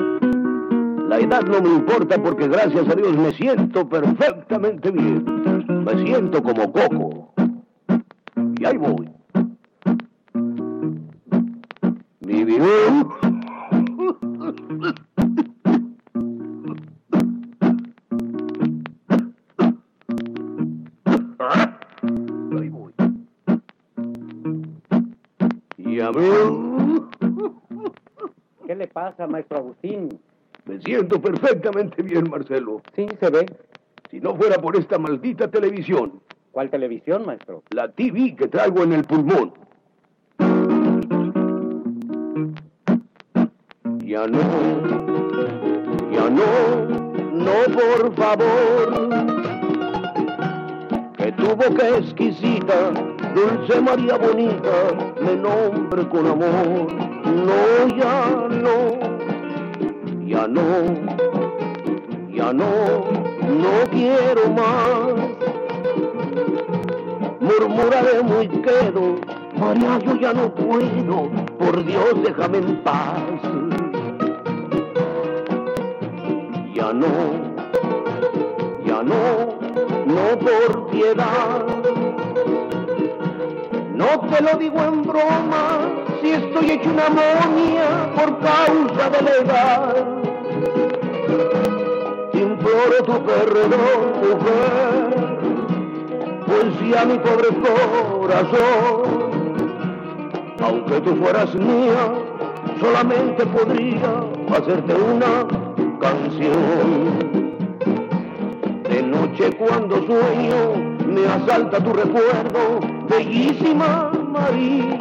La edad no me importa porque gracias a Dios me siento perfectamente bien. Me siento como Coco. Y ahí voy. Mi video. Pasa, maestro Agustín? Me siento perfectamente bien, Marcelo. Sí, se ve. Si no fuera por esta maldita televisión, ¿Cuál televisión, maestro? la TV que traigo en el pulmón. Ya no, ya no, no por favor. Que tu boca exquisita, dulce María bonita, me nombre con amor. No, ya no, ya no, ya no, no quiero más. Murmuraré muy quedo, María, yo ya no puedo, por Dios déjame en paz. Ya no, ya no, no por piedad. No te lo digo en broma, si estoy hecho una momia por causa de la edad. Imploro tu perdón, mujer, pues ya mi pobre corazón, aunque tú fueras mía, solamente podría hacerte una canción. De noche cuando sueño, me asalta tu recuerdo, bellísima María.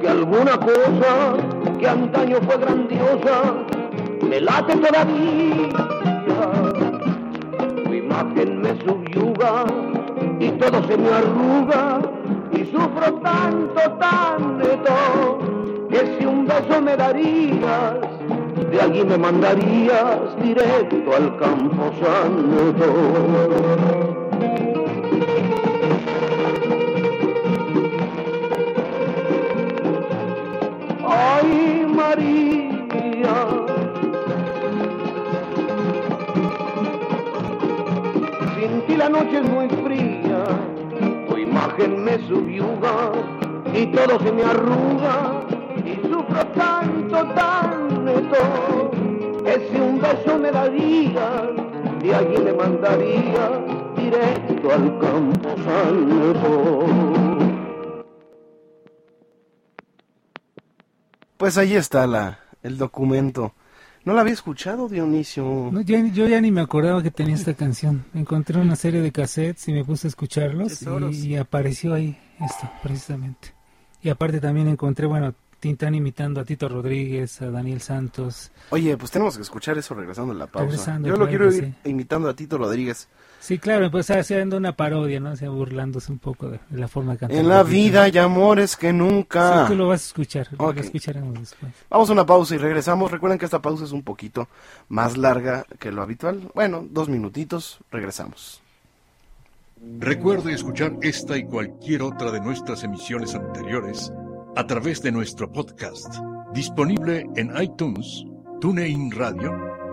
Que alguna cosa que antaño fue grandiosa, me late todavía. Tu imagen me subyuga y todo se me arruga y sufro tanto, tanto, que si un beso me darías, de allí me mandarías directo al campo santo. María. Sin ti la noche es muy fría, tu imagen me subyuga y todo se me arruga y sufro tanto, tanto que si un beso me daría, de allí me mandaría directo al campo santo. Pues ahí está la, el documento. No la había escuchado, Dionisio. No, yo ya ni me acordaba que tenía esta canción. Encontré una serie de cassettes y me puse a escucharlos y, y apareció ahí esto, precisamente. Y aparte también encontré, bueno, Tintán imitando a Tito Rodríguez, a Daniel Santos. Oye, pues tenemos que escuchar eso regresando a la pausa. Regresando, Yo lo claro quiero ir imitando a Tito Rodríguez. Sí, claro, pues haciendo una parodia, ¿no? O sea, burlándose un poco de, de la forma de cantar. En la vida hay amores que nunca. Sí, tú lo vas a escuchar, lo escucharemos después. Vamos a una pausa y regresamos. Recuerden que esta pausa es un poquito más larga que lo habitual. Bueno, dos minutitos, regresamos. Recuerde escuchar esta y cualquier otra de nuestras emisiones anteriores a través de nuestro podcast, disponible en iTunes, TuneIn Radio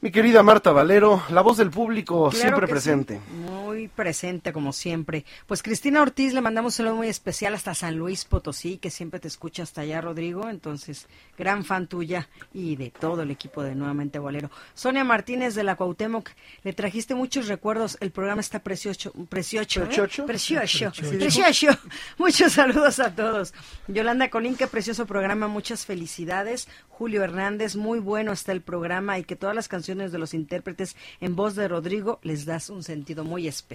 Mi querida Marta Valero, la voz del público Claro siempre presente. sí, Muy presente, como siempre. Pues Cristina Ortiz le mandamos un saludo muy especial hasta San Luis Potosí, que siempre te escucha hasta allá, Rodrigo. Entonces, gran fan tuya y de todo el equipo de Nuevamente Bolero. Sonia Martínez de la Cuauhtémoc, le trajiste muchos recuerdos. El programa está precioso. Precioso. ¿eh? ¿Precioso? Precioso. Precioso. Precioso. Muchos saludos a todos. Yolanda Colín, qué precioso programa. Muchas felicidades. Julio Hernández, muy bueno está el programa y que todas las canciones de los intérpretes en voz de Rodrigo les das un sentido muy especial.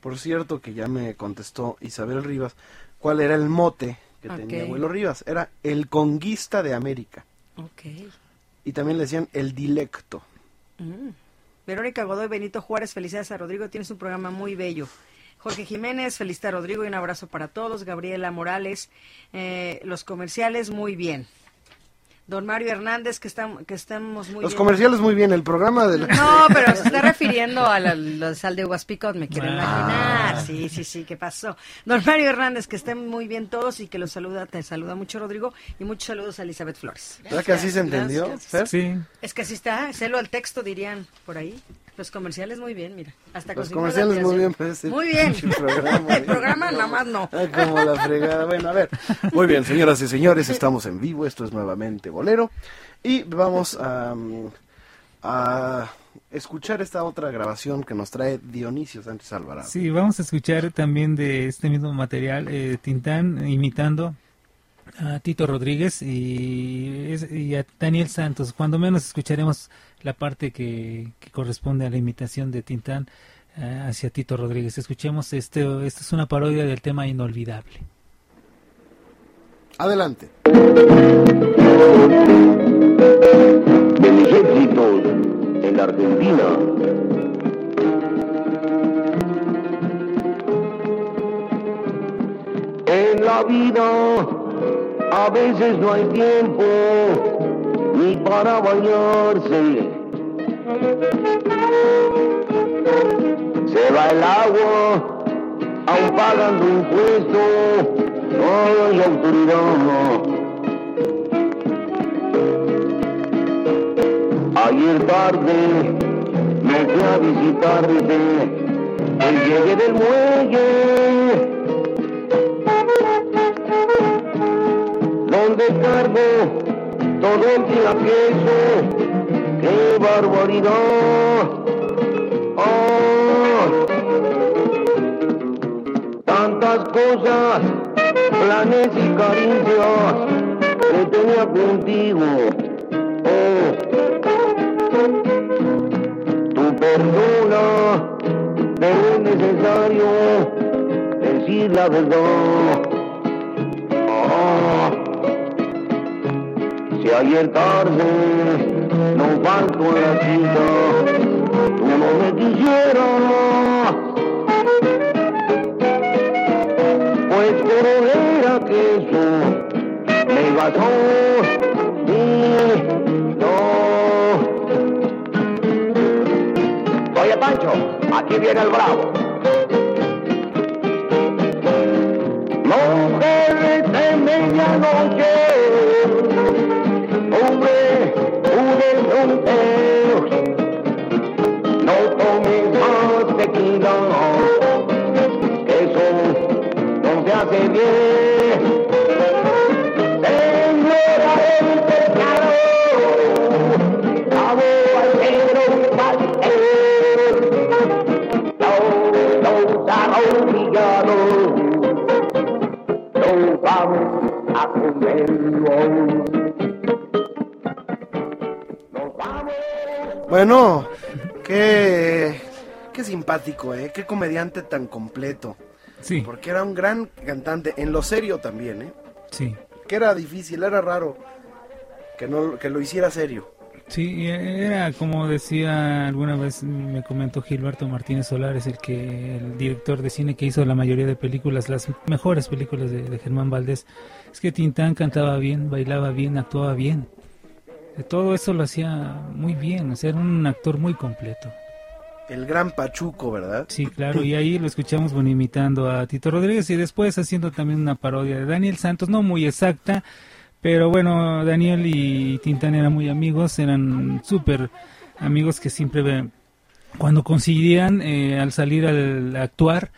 Por cierto, que ya me contestó Isabel Rivas, ¿cuál era el mote que tenía abuelo Rivas? Era el conguista de América. Ok. Y también le decían el dilecto. Mm. Verónica Godoy, Benito Juárez, felicidades a Rodrigo, tienes un programa muy bello. Jorge Jiménez, Felicita Rodrigo y un abrazo para todos. Gabriela Morales, eh, los comerciales muy bien. Don Mario Hernández, que, estamos que estamos muy Los comerciales muy bien, el programa de... No, pero se está refiriendo a la, la sal de Huaspicot, me quiero imaginar. Ah. Sí, sí, sí, ¿qué pasó? Don Mario Hernández, que estén muy bien todos y que los saluda, te saluda mucho Rodrigo y muchos saludos a Elizabeth Flores. ¿Verdad que así se entendió? Fer? Sí. Es que así está, celo al texto dirían por ahí. Los comerciales muy bien, mira. Hasta Los comerciales muy bien, pues, sí. Muy bien. El programa, El programa nada más no. Ay, como la fregada. Bueno, a ver. Muy bien, señoras y señores, estamos en vivo. Esto es nuevamente Bolero. Y vamos a, mm, a escuchar esta otra grabación que nos trae Dionisio Sánchez Alvarado. Sí, vamos a escuchar también de este mismo material eh, Tintán imitando a Tito Rodríguez y, y a Daniel Santos. Cuando menos escucharemos la parte que, que corresponde a la imitación de Tintán eh, hacia Tito Rodríguez. Escuchemos, este, esta es una parodia del tema inolvidable. Adelante. de mis éxitos en la Argentina. En la vida a veces no hay tiempo ni para bañarse. Se va el agua, aún pagando impuestos, no hay autoridad. Ayer tarde me fui a visitarte, el llegué del muelle, donde cargo todo el día queso, qué barbaridad. Ah, tantas cosas, planes y caricias que tenía contigo. Oh, tu perdona, pero es necesario decir la verdad. Ah, si ayer tarde no falto a la cita, tú no me quisieras, simpático, ¿eh? Qué comediante tan completo. Sí, Porque era un gran cantante, en lo serio también, ¿eh? sí. Que era difícil, era raro que, no, que lo hiciera serio. Sí, era como decía alguna vez, me comentó Gilberto Martínez Solares, el que el director de cine que hizo la mayoría de películas, las mejores películas de, de Germán Valdés, es que Tintán cantaba bien, bailaba bien, actuaba bien. Todo eso lo hacía muy bien, o sea, era un actor muy completo. El gran Pachuco, ¿verdad? Sí, claro, y ahí lo escuchamos imitando a Tito Rodríguez y después haciendo también una parodia de Daniel Santos, no muy exacta, pero bueno, Daniel y Tintán eran muy amigos, eran súper amigos que siempre, cuando coincidían eh, al salir al actuar,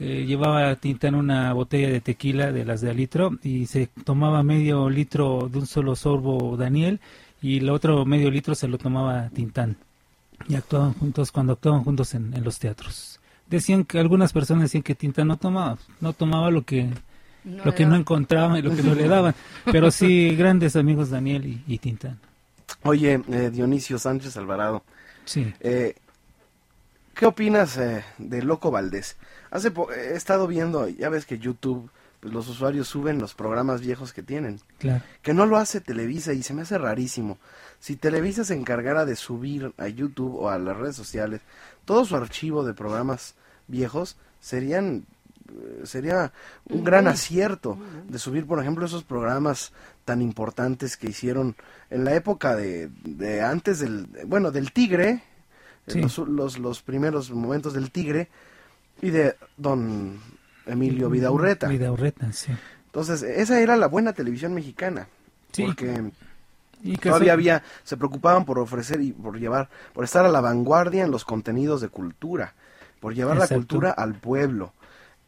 eh, llevaba a Tintán una botella de tequila de las de a litro y se tomaba medio litro de un solo sorbo Daniel y el otro medio litro se lo tomaba Tintán y actuaban juntos cuando actuaban juntos en, en los teatros. Decían que algunas personas decían que Tintán no tomaba, no tomaba lo que No lo que no encontraban y lo que no le daban, pero sí grandes amigos Daniel y, y Tintán. Oye, eh, Dionisio Sánchez Alvarado, Sí. eh, ¿qué opinas eh, de Loco Valdés? Hace po- he estado viendo, ya ves que YouTube, pues los usuarios suben los programas viejos que tienen. Claro. que no lo hace Televisa y se me hace rarísimo. Si Televisa se encargara de subir a YouTube o a las redes sociales todo su archivo de programas viejos, serían eh, sería un gran acierto de subir, por ejemplo, esos programas tan importantes que hicieron en la época de, de antes del, bueno, del Tigre, los, los, los, primeros momentos del Tigre y de don Emilio Vidaurreta. Vidaurreta, sí. Entonces, esa era la buena televisión mexicana. Porque todavía había, se preocupaban por ofrecer y por llevar, por estar a la vanguardia en los contenidos de cultura, por llevar la cultura al pueblo.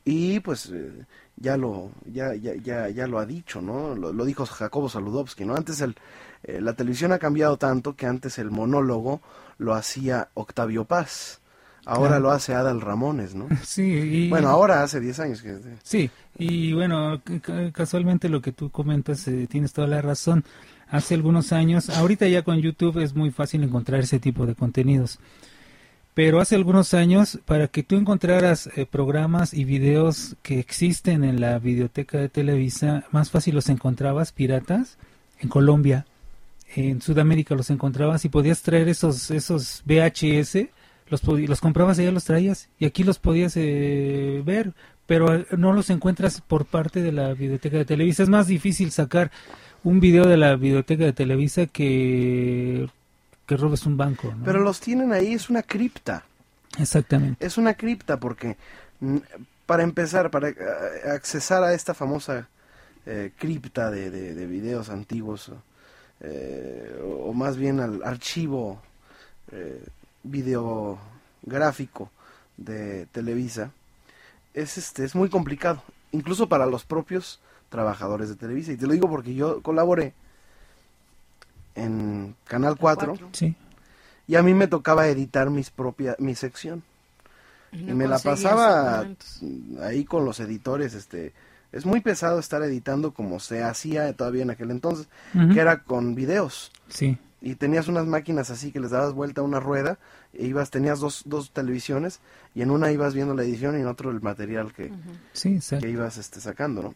Y pues eh, ya lo ya, ya, ya, ya lo ha dicho, ¿no? Lo, dijo Jacobo Saludowski, ¿no? Antes el, eh, la televisión ha cambiado tanto que antes el monólogo lo hacía Octavio Paz. Ahora lo hace Adal Ramones, ¿no? Sí. bueno, ahora hace 10 años que... Sí, y bueno, casualmente lo que tú comentas, eh, tienes toda la razón. Hace algunos años, ahorita ya con YouTube es muy fácil encontrar ese tipo de contenidos. Pero hace algunos años, para que tú encontraras eh, programas y videos que existen en la videoteca de Televisa, más fácil los encontrabas piratas en Colombia. En Sudamérica los encontrabas y podías traer esos, esos VHS, los, los comprabas ya los traías. Y aquí los podías eh, ver pero eh, no los encuentras por parte de la biblioteca de Televisa. Es más difícil sacar un video de la biblioteca de Televisa que, que robes un banco. Pero los tienen ahí, es una cripta. Exactamente. Es una cripta porque, para empezar, para eh, accesar a esta famosa eh, cripta de, de, videos antiguos, o más bien al archivo videográfico de Televisa, es, este, es muy complicado, incluso para los propios trabajadores de Televisa. Y te lo digo porque yo colaboré en Canal 4, y a mí me tocaba editar mis propia, mi sección. Y, me la pasaba ahí con los editores, este, es muy pesado estar editando como se hacía todavía en aquel entonces, que era con videos. Sí. Y tenías unas máquinas así que les dabas vuelta a una rueda e ibas tenías dos, dos televisiones y en una ibas viendo la edición y en otro el material que, que ibas este, sacando no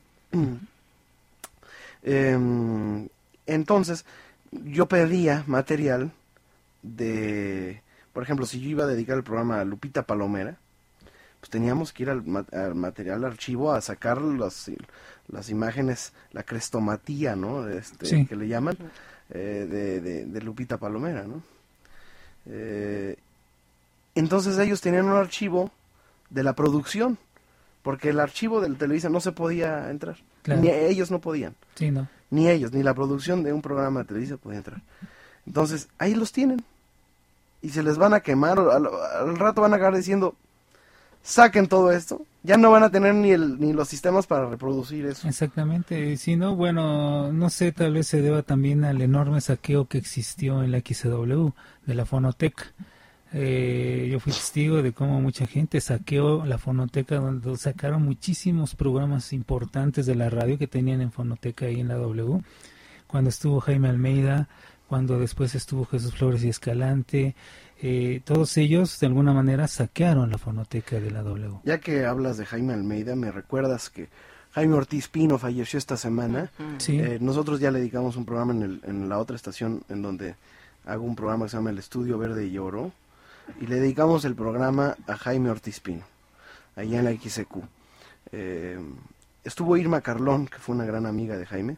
em, entonces yo pedía material de por ejemplo si yo iba a dedicar el programa a Lupita Palomera pues teníamos que ir al, material archivo a sacar las, las imágenes la crestomatía no este que le llaman eh, de, de, Lupita Palomera, ¿no? Eh, entonces ellos tenían un archivo de la producción, porque el archivo del Televisa no se podía entrar, ni ellos no podían, ni ellos, ni la producción de un programa de Televisa podía entrar. Entonces ahí los tienen y se les van a quemar, al, al rato van a acabar diciendo, saquen todo esto, ya no van a tener ni, el, ni los sistemas para reproducir eso. Exactamente, si no, bueno, no sé, tal vez se deba también al enorme saqueo que existió en la XW de la fonoteca. Eh, yo fui testigo de cómo mucha gente saqueó la fonoteca, donde sacaron muchísimos programas importantes de la radio que tenían en fonoteca ahí en la W. Cuando estuvo Jaime Almeida, cuando después estuvo Jesús Flores y Escalante, eh, todos ellos de alguna manera saquearon la fonoteca de la W. Ya que hablas de Jaime Almeida, me recuerdas que Jaime Ortiz Pino falleció esta semana. Eh, nosotros ya le dedicamos un programa en, el, en la otra estación en donde hago un programa que se llama El Estudio Verde y Oro. Y le dedicamos el programa a Jaime Ortiz Pino, allá en la XQ. Eh, estuvo Irma Carlón, que fue una gran amiga de Jaime,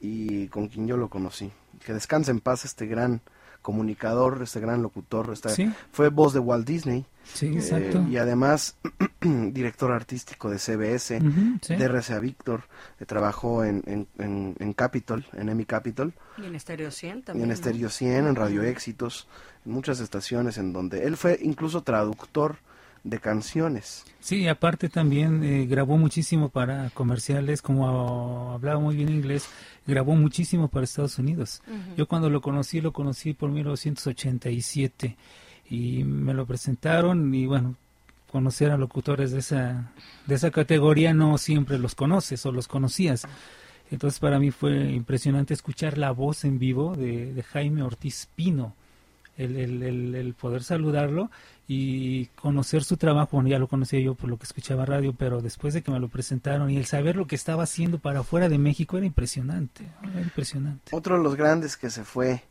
y con quien yo lo conocí. Que descanse en paz este gran comunicador, este gran locutor, este, fue voz de Walt Disney. Eh, y además director artístico de CBS, de RCA Víctor, eh, trabajó en, en, en, Capitol, en Emmy Capitol. Y en Estéreo 100 también. Y en Estéreo 100, en Radio Éxitos, en muchas estaciones en donde él fue incluso traductor de canciones. Sí, aparte también eh, grabó muchísimo para comerciales, como hablaba muy bien inglés, grabó muchísimo para Estados Unidos. Yo cuando lo conocí, lo conocí por 1987 y me lo presentaron y bueno, conocer a locutores de esa, de esa categoría no siempre los conoces o los conocías. Entonces para mí fue impresionante escuchar la voz en vivo de, de Jaime Ortiz Pino el, el, el, poder saludarlo y conocer su trabajo, bueno, ya lo conocía yo por lo que escuchaba radio, pero después de que me lo presentaron y el saber lo que estaba haciendo para afuera de México era impresionante, era impresionante. Otro de los grandes que se fue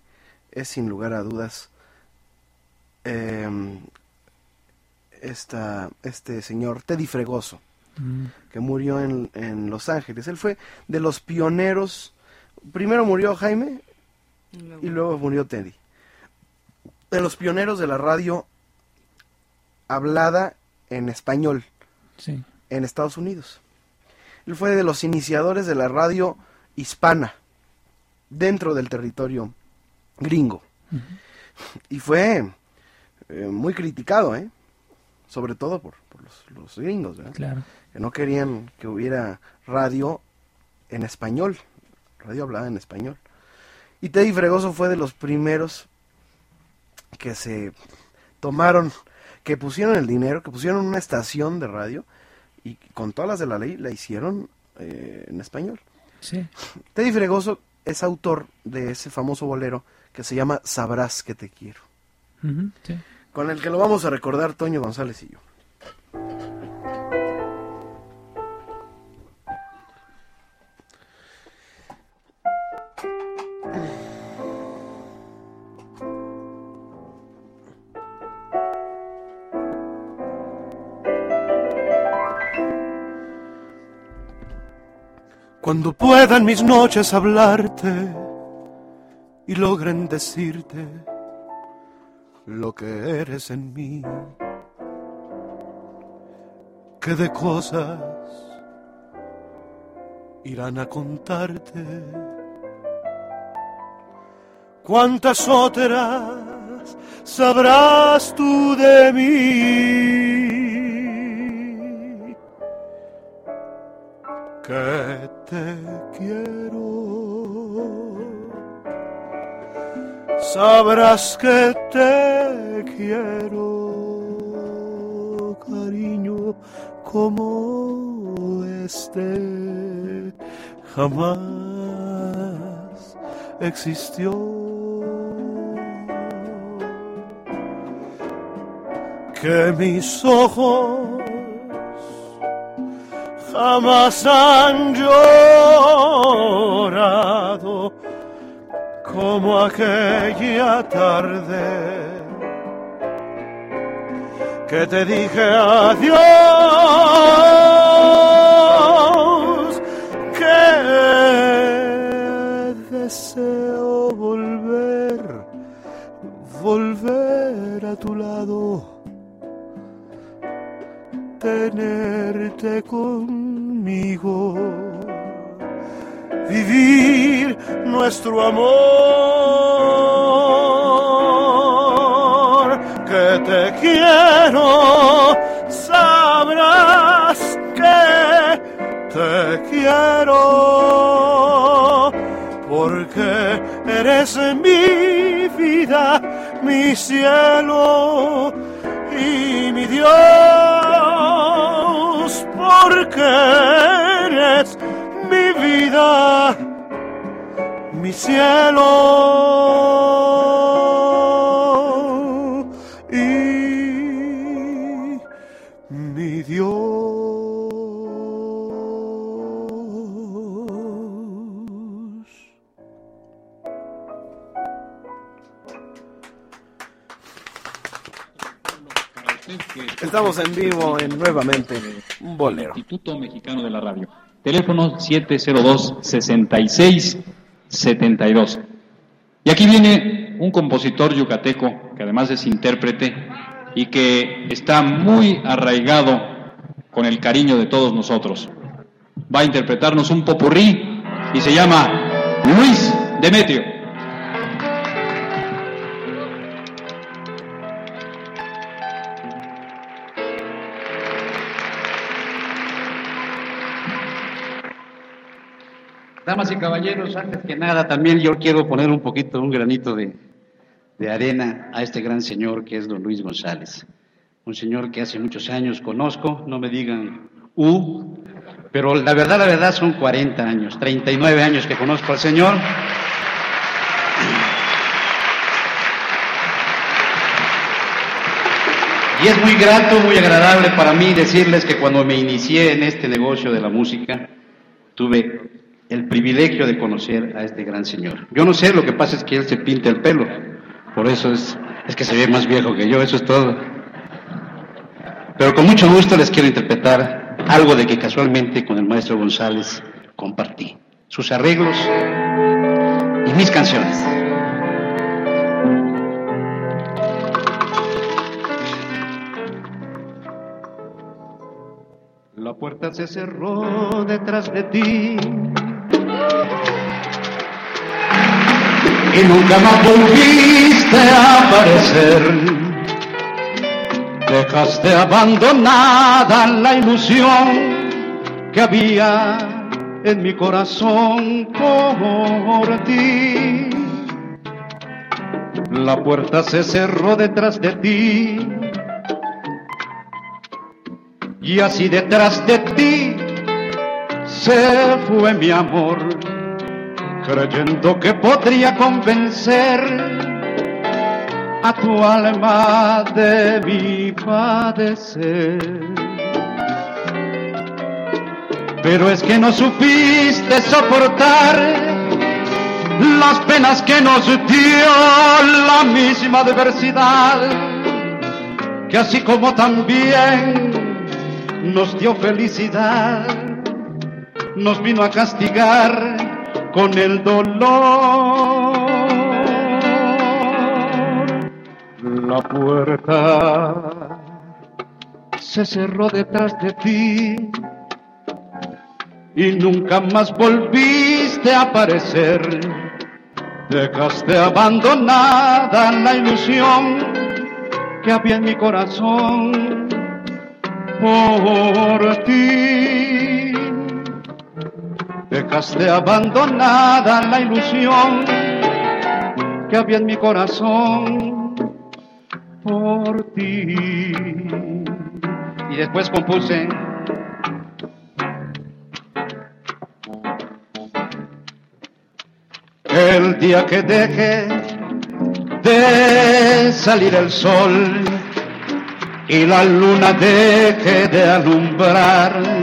es sin lugar a dudas esta, este señor Teddy Fregoso, Mm. que murió en, en Los Ángeles. Él fue de los pioneros. Primero murió Jaime y luego murió Teddy. De los pioneros de la radio hablada en español Sí. en Estados Unidos. Él fue de los iniciadores de la radio hispana dentro del territorio gringo. Y fue eh, muy criticado, ¿eh? Sobre todo por, por los, los gringos. Que no querían que hubiera radio en español, radio hablada en español. Y Teddy Fregoso fue de los primeros que se tomaron, que pusieron el dinero, que pusieron una estación de radio y con todas las de la ley la hicieron eh, en español. Sí. Teddy Fregoso es autor de ese famoso bolero que se llama Sabrás que te quiero, sí. con el que lo vamos a recordar Toño González y yo. Cuando puedan mis noches hablarte y logren decirte lo que eres en mí, que de cosas irán a contarte. ¿Cuántas otras sabrás tú de mí? Que te quiero. Sabrás que te quiero, cariño, como este jamás existió. Que mis ojos jamás han llorado como aquella tarde que te dije adiós, que deseo volver, volver a tu lado tenerte conmigo, vivir nuestro amor, que te quiero, sabrás que te quiero, porque eres mi vida, mi cielo y mi Dios, porque eres mi vida, mi cielo y mi Dios. Estamos en vivo en nuevamente Instituto Mexicano de la Radio. Teléfono 702-6672. Y aquí viene un compositor yucateco que además es intérprete y que está muy arraigado con el cariño de todos nosotros. Va a interpretarnos un popurrí y se llama Luis Demetrio. Damas y caballeros, antes que nada, también yo quiero poner un poquito, un granito de, arena a este gran señor que es don Luis González. Un señor que hace muchos años conozco, no me digan U, pero la verdad, la verdad son 40 años, 39 años que conozco al señor. Y es muy grato, muy agradable para mí decirles que cuando me inicié en este negocio de la música, tuve el privilegio de conocer a este gran señor. Yo no sé, lo que pasa es que él se pinta el pelo, por eso es, es que se ve más viejo que yo, eso es todo. Pero con mucho gusto les quiero interpretar algo de que casualmente con el maestro González compartí. Sus arreglos y mis canciones. La puerta se cerró detrás de ti y nunca más volviste a aparecer. Dejaste abandonada la ilusión que había en mi corazón por ti. La puerta se cerró detrás de ti y así detrás de ti se fue mi amor creyendo que podría convencer a tu alma de mi padecer. Pero es que no supiste soportar las penas que nos dio la misma adversidad, que así como también nos dio felicidad, nos vino a castigar con el dolor. La puerta se cerró detrás de ti y nunca más volviste a aparecer. Dejaste abandonada la ilusión que había en mi corazón por ti. Dejaste abandonada la ilusión que había en mi corazón por ti. Y después compuse el día que deje de salir el sol y la luna deje de alumbrar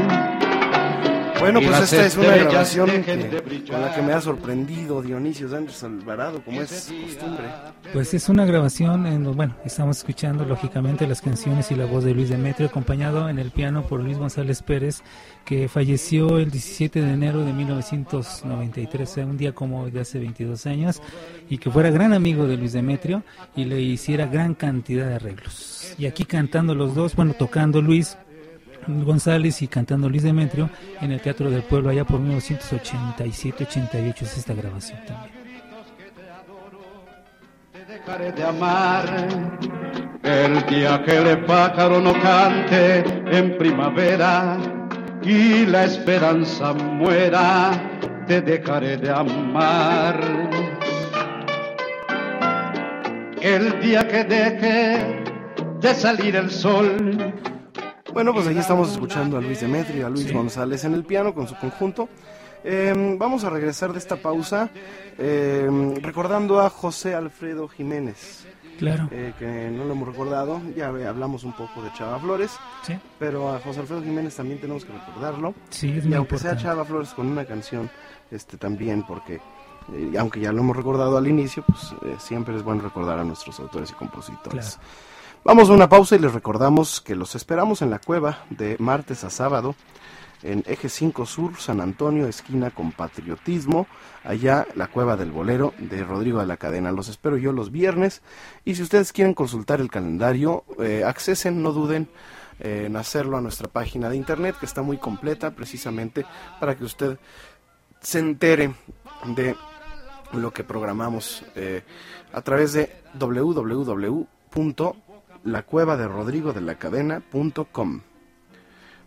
bueno, pues esta es una grabación con la que me ha sorprendido Dionisio Sánchez Alvarado, como es costumbre. Pues es una grabación en bueno, estamos escuchando lógicamente las canciones y la voz de Luis Demetrio, acompañado en el piano por Luis González Pérez, que falleció el 17 de enero de 1993, un día como de hace 22 años, y que fuera gran amigo de Luis Demetrio y le hiciera gran cantidad de arreglos. Y aquí cantando los dos, bueno, tocando Luis, González y cantando Luis Demetrio en el Teatro del Pueblo allá por 1987-88 es esta grabación también. Dejaré de amar el día que el pájaro no cante en primavera y la esperanza muera, te dejaré de amar. El día que deje de salir el sol bueno, pues ahí estamos escuchando a Luis Demetrio y a Luis González en el piano con su conjunto. Eh, vamos a regresar de esta pausa eh, recordando a José Alfredo Jiménez. Claro. Eh, que no lo hemos recordado, ya hablamos un poco de Chava Flores, sí. pero a José Alfredo Jiménez también tenemos que recordarlo. Sí, es y muy aunque importante. sea Chava Flores con una canción, este también, porque aunque ya lo hemos recordado al inicio, pues siempre es bueno recordar a nuestros autores y compositores. Claro. Vamos a una pausa y les recordamos que los esperamos en la cueva de martes a sábado en Eje 5 Sur, San Antonio, esquina con Patriotismo, allá la cueva del bolero de Rodrigo de la Cadena. Los espero yo los viernes y si ustedes quieren consultar el calendario, eh, accesen, no duden eh, en hacerlo a nuestra página de internet que está muy completa precisamente para que usted se entere de lo que programamos eh, a través de www la cueva de Rodrigo de la cadena.com.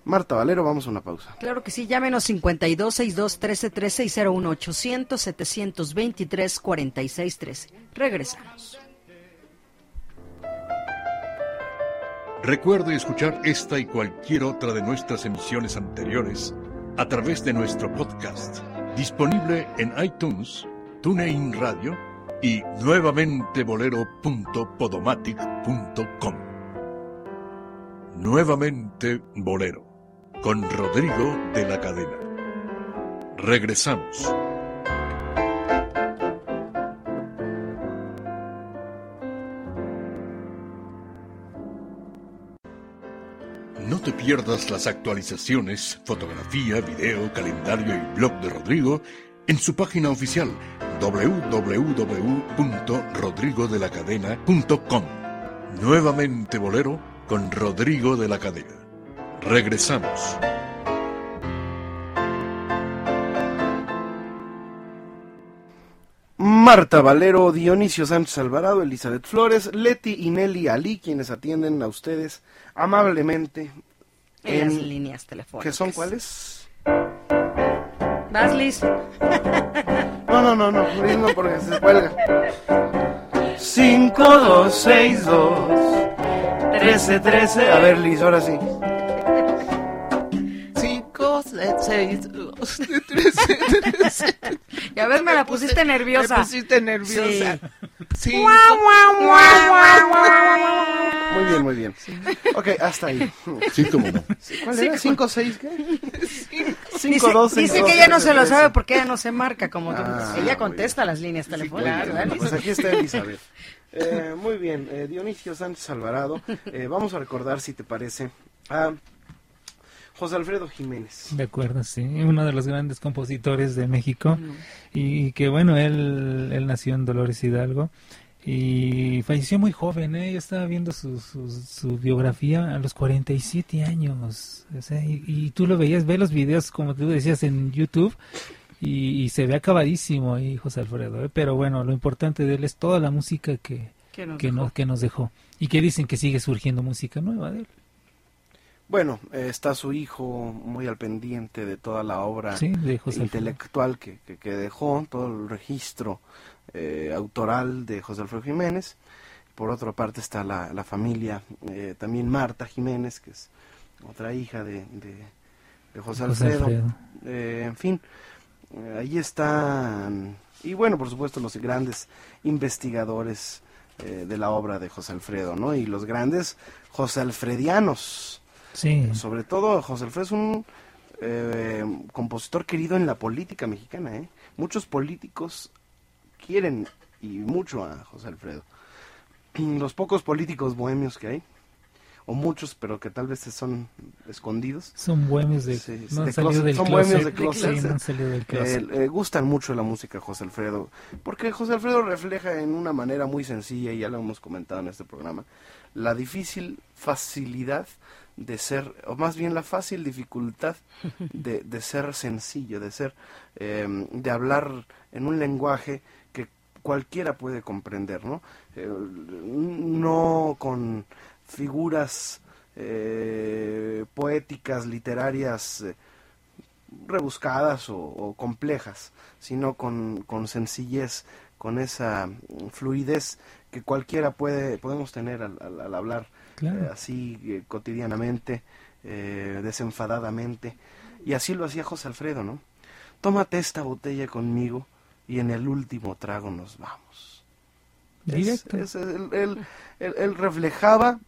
Marta Valero, vamos a una pausa. Claro que sí, llámenos 52 62 13 13 y 01 800 723 46 13. Regresamos. Recuerde escuchar esta y cualquier otra de nuestras emisiones anteriores a través de nuestro podcast, disponible en iTunes, TuneIn Radio y nuevamente bolero.podomatic.com. Nuevamente Bolero, con Rodrigo de la Cadena. Regresamos. No te pierdas las actualizaciones, fotografía, video, calendario y blog de Rodrigo en su página oficial www.rodrigodelacadena.com. Nuevamente Bolero con Rodrigo de la Cadena. Regresamos. Marta Valero, Dionisio Sánchez Alvarado, Elizabeth Flores, Leti y Nelly Ali, quienes atienden a ustedes amablemente en, las líneas telefónicas. ¿Qué son cuáles? Vas, Liz. No, no, no, no, no porque se cuelga. 5, 2, 6, 2, 13, 13. A ver, Liz, ahora sí. 5, 6, 2, 13, 13. Y a ver, me la pusiste nerviosa. Me pusiste nerviosa. Sí. Sí. Muy bien, muy bien. Ok, hasta ahí. Sí, como no. ¿Cuál era? ¿5, 6? ¿Qué? Dice, 5, 2, 6, dice que ella no se lo sabe porque ella no se marca como tú. Ah, ella muy contesta las líneas telefónicas. Muy bien, ¿verdad, Pues aquí está Elizabeth. Eh, muy bien, eh, Dionisio Sánchez Alvarado. Eh, vamos a recordar, si te parece, a José Alfredo Jiménez. De acuerdo, sí, uno de los grandes compositores de México y que bueno, él, él nació en Dolores Hidalgo y falleció muy joven, ¿eh? yo estaba viendo su, su, su biografía a los 47 años, o sea, y, y tú lo veías, ve los videos como tú decías en YouTube y, y se ve acabadísimo ahí José Alfredo, ¿eh? pero bueno, lo importante de él es toda la música que, Que nos que, dejó. nos, que nos dejó y que dicen que sigue surgiendo música nueva de él. Bueno, eh, está su hijo muy al pendiente de toda la obra Sí, de intelectual que, que, que dejó, todo el registro eh, autoral de José Alfredo Jiménez. Por otra parte está la, la familia, eh, también Marta Jiménez, que es otra hija de, de, de José José Alfredo. Alfredo. Eh, en fin, ahí están, y bueno, por supuesto, los grandes investigadores de la obra de José Alfredo, ¿no? Y los grandes José Alfredianos. Sí. Sobre todo, José Alfredo es un compositor querido en la política mexicana, ¿eh? Muchos políticos quieren y mucho a José Alfredo. Los pocos políticos bohemios que hay, o muchos, pero que tal vez son escondidos, Son bohemios de, Sí, no han de salido closet, del son closet. bohemios de closet. Sí, no han salido del closet. Eh, eh, gustan mucho la música José Alfredo, porque José Alfredo refleja en una manera muy sencilla, y ya lo hemos comentado en este programa, la difícil facilidad de ser, o más bien la fácil dificultad de, de ser sencillo, de ser, eh, de hablar en un lenguaje cualquiera puede comprender, ¿no? Eh, no con figuras eh, poéticas, literarias, eh, rebuscadas o, o complejas, sino con, con sencillez, con esa mm, fluidez que cualquiera puede podemos tener al, al- al hablar Claro. así cotidianamente, desenfadadamente. Y así lo hacía José Alfredo, ¿no? Tómate esta botella conmigo y en el último trago nos vamos. Directo. es- él, él- él- él reflejaba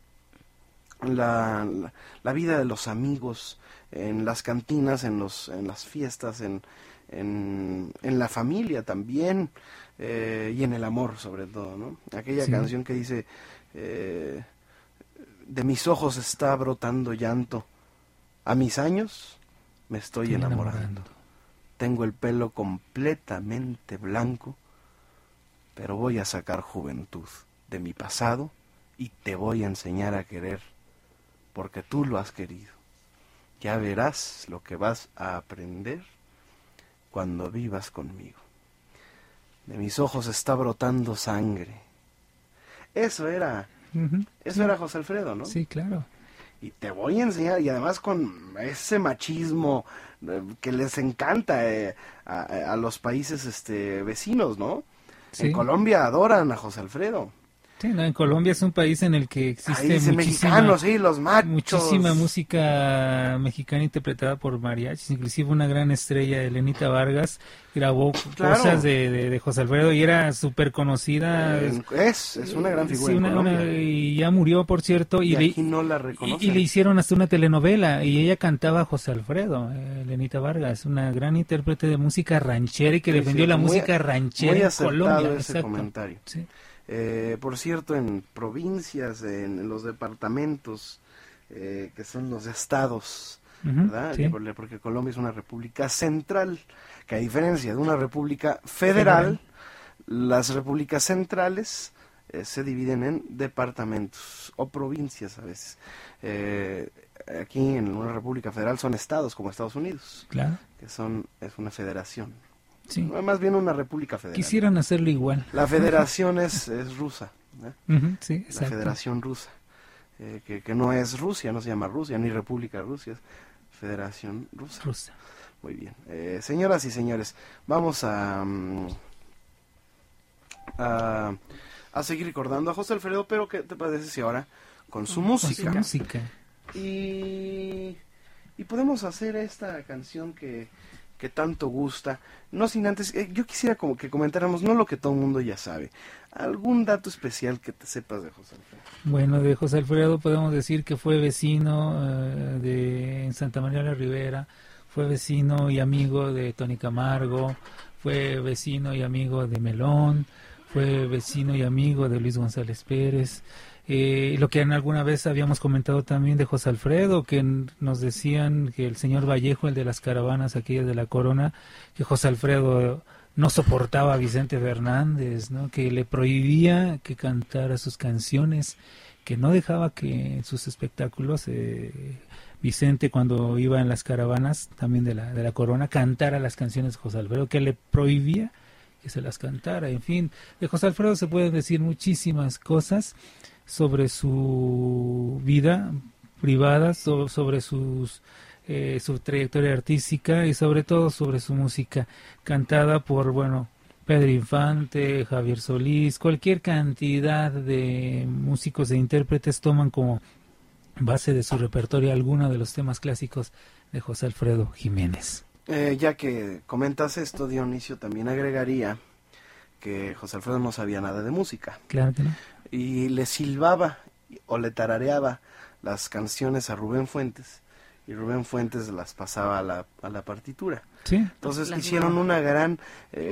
la, la, la vida de los amigos en las cantinas, en, los, en las fiestas, en, en, en la familia también eh, y en el amor sobre todo, ¿no? Aquella Sí. canción que dice, eh, de mis ojos está brotando llanto, a mis años me estoy Estoy enamorando. enamorando. Tengo el pelo completamente blanco, pero voy a sacar juventud de mi pasado y te voy a enseñar a querer, porque tú lo has querido. Ya verás lo que vas a aprender cuando vivas conmigo. De mis ojos está brotando sangre. Eso era, eso era José Alfredo, ¿no? Sí, claro. Y te voy a enseñar, y además con ese machismo eh, que les encanta eh, a, a los países este, vecinos, ¿no? Sí. En Colombia adoran a José Alfredo. Sí, no, en Colombia es un país en el que existe muchísima, mexicanos, sí, los machos. muchísima música mexicana interpretada por mariachis, inclusive una gran estrella, Elenita Vargas, grabó Claro. cosas de, de, de José Alfredo y era súper conocida. Es, es una gran figura Sí, en una- Colombia. una- y ya murió, por cierto, y, Y le, aquí no la y, le hicieron hasta una telenovela y ella cantaba a José Alfredo, eh, Elenita Vargas, una gran intérprete de música ranchera y que Sí, defendió la muy- música ranchera muy en Colombia. ese exacto. comentario. Sí. Eh, por cierto, en provincias, en, en los departamentos eh, que son los estados, ¿verdad? Porque Colombia es una república central, que a diferencia de una república federal, las repúblicas centrales eh, se dividen en departamentos o provincias a veces. Eh, aquí en una república federal son estados como Estados Unidos, claro. que son es una federación. Sí. Más bien una república federal. Quisieran hacerlo igual. La federación es, es rusa. sí, la federación rusa. Eh, que, que, no es Rusia, no se llama Rusia, ni República Rusia, es Federación Rusa. Rusa. Muy bien. Eh, señoras y señores, vamos a, mm, a, a, seguir recordando a José Alfredo, pero ¿qué te parece si ahora con su música? Con su música. Y, y podemos hacer esta canción que que tanto gusta. No sin antes, eh, yo quisiera como que comentáramos, no lo que todo el mundo ya sabe, algún dato especial que te sepas de José Alfredo. Bueno, de José Alfredo podemos decir que fue vecino eh, de en Santa María la Ribera, fue vecino y amigo de Tony Camargo, fue vecino y amigo de Melón, fue vecino y amigo de Luis González Pérez, eh, lo que en alguna vez habíamos comentado también de José Alfredo, que nos decían que el señor Vallejo, el de las caravanas aquellas de la corona, que José Alfredo no soportaba a Vicente Fernández, ¿no? que le prohibía que cantara sus canciones, que no dejaba que en sus espectáculos eh, Vicente cuando iba en las caravanas también de la, de la corona cantara las canciones de José Alfredo, que le prohibía que se las cantara, en fin, de José Alfredo se pueden decir muchísimas cosas, sobre su vida privada, sobre sus, eh, su trayectoria artística y sobre todo sobre su música cantada por, bueno, Pedro Infante, Javier Solís, cualquier cantidad de músicos e intérpretes toman como base de su repertorio alguno de los temas clásicos de José Alfredo Jiménez. Eh, ya que comentas esto, Dionisio, también agregaría que José Alfredo no sabía nada de música. Claro que no y le silbaba o le tarareaba las canciones a Rubén Fuentes y Rubén Fuentes las pasaba a la, a la partitura. ¿Sí? Entonces hicieron una gran eh,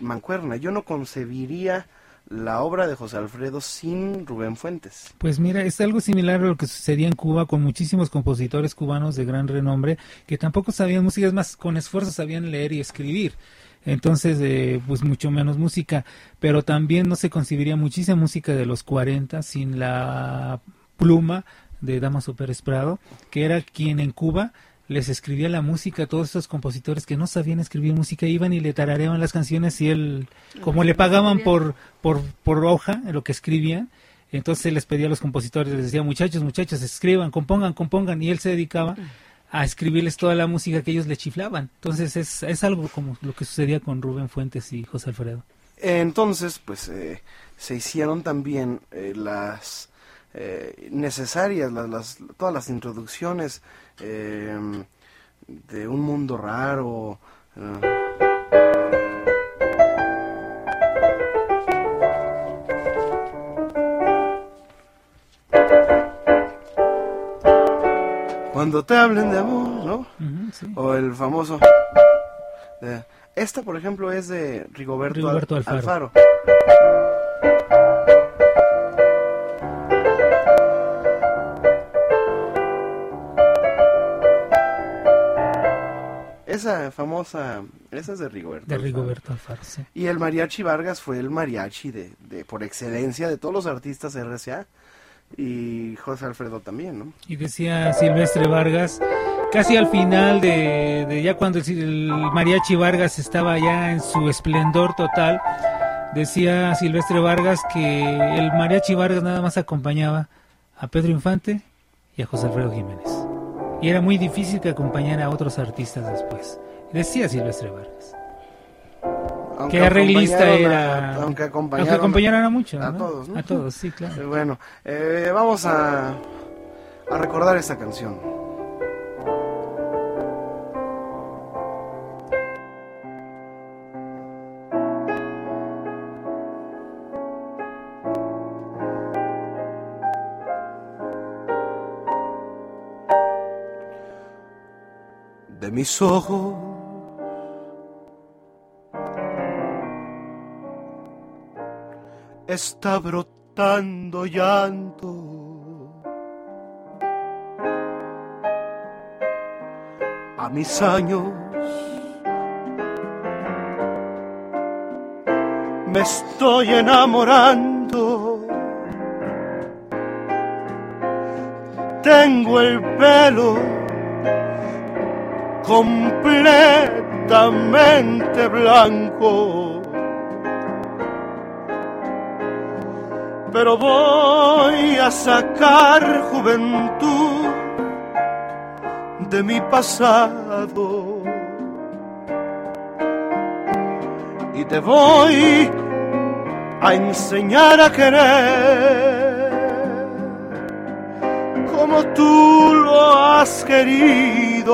¿Mancuerna? Yo no concebiría la obra de José Alfredo sin Rubén Fuentes. Pues mira, es algo similar a lo que sucedía en Cuba con muchísimos compositores cubanos de gran renombre que tampoco sabían música, es más, con esfuerzo sabían leer y escribir entonces eh, pues mucho menos música, pero también no se concibiría muchísima música de los 40 sin la pluma de Damaso Pérez Prado, que era quien en Cuba les escribía la música a todos estos compositores que no sabían escribir música, iban y le tarareaban las canciones y él, como le pagaban por, por, por hoja lo que escribían, entonces les pedía a los compositores, les decía, muchachos, muchachos, escriban, compongan, compongan, y él se dedicaba a escribirles toda la música que ellos le chiflaban. Entonces es, es algo como lo que sucedía con Rubén Fuentes y José Alfredo. Entonces, pues eh, se hicieron también eh, las eh, necesarias, las, las, todas las introducciones de un mundo raro. Cuando te hablen de amor, ¿no? O el famoso... esta, por ejemplo, es de Rigoberto, Alfaro. Esa famosa, esa es de Rigoberto. De Rigoberto Alfaro, sí. Y el mariachi Vargas fue el mariachi de, de por excelencia de todos los artistas RCA y José Alfredo también, ¿no? Y decía Silvestre Vargas, casi al final de, ya cuando el, mariachi Vargas estaba ya en su esplendor total, decía Silvestre Vargas que el mariachi Vargas nada más acompañaba a Pedro Infante y a José Alfredo Jiménez. Y era muy difícil que acompañara a otros artistas después. Decía Silvestre Vargas. ¿Qué arreglista era? aunque acompañaron, aunque a mucho. A todos, ¿no? A todos, sí, claro. Bueno, eh, vamos a, a recordar esta canción. De mis ojos está brotando llanto. A mis años me estoy enamorando. Tengo el pelo completamente blanco Pero voy a sacar juventud de mi pasado. Y te voy a enseñar a querer como tú lo has querido.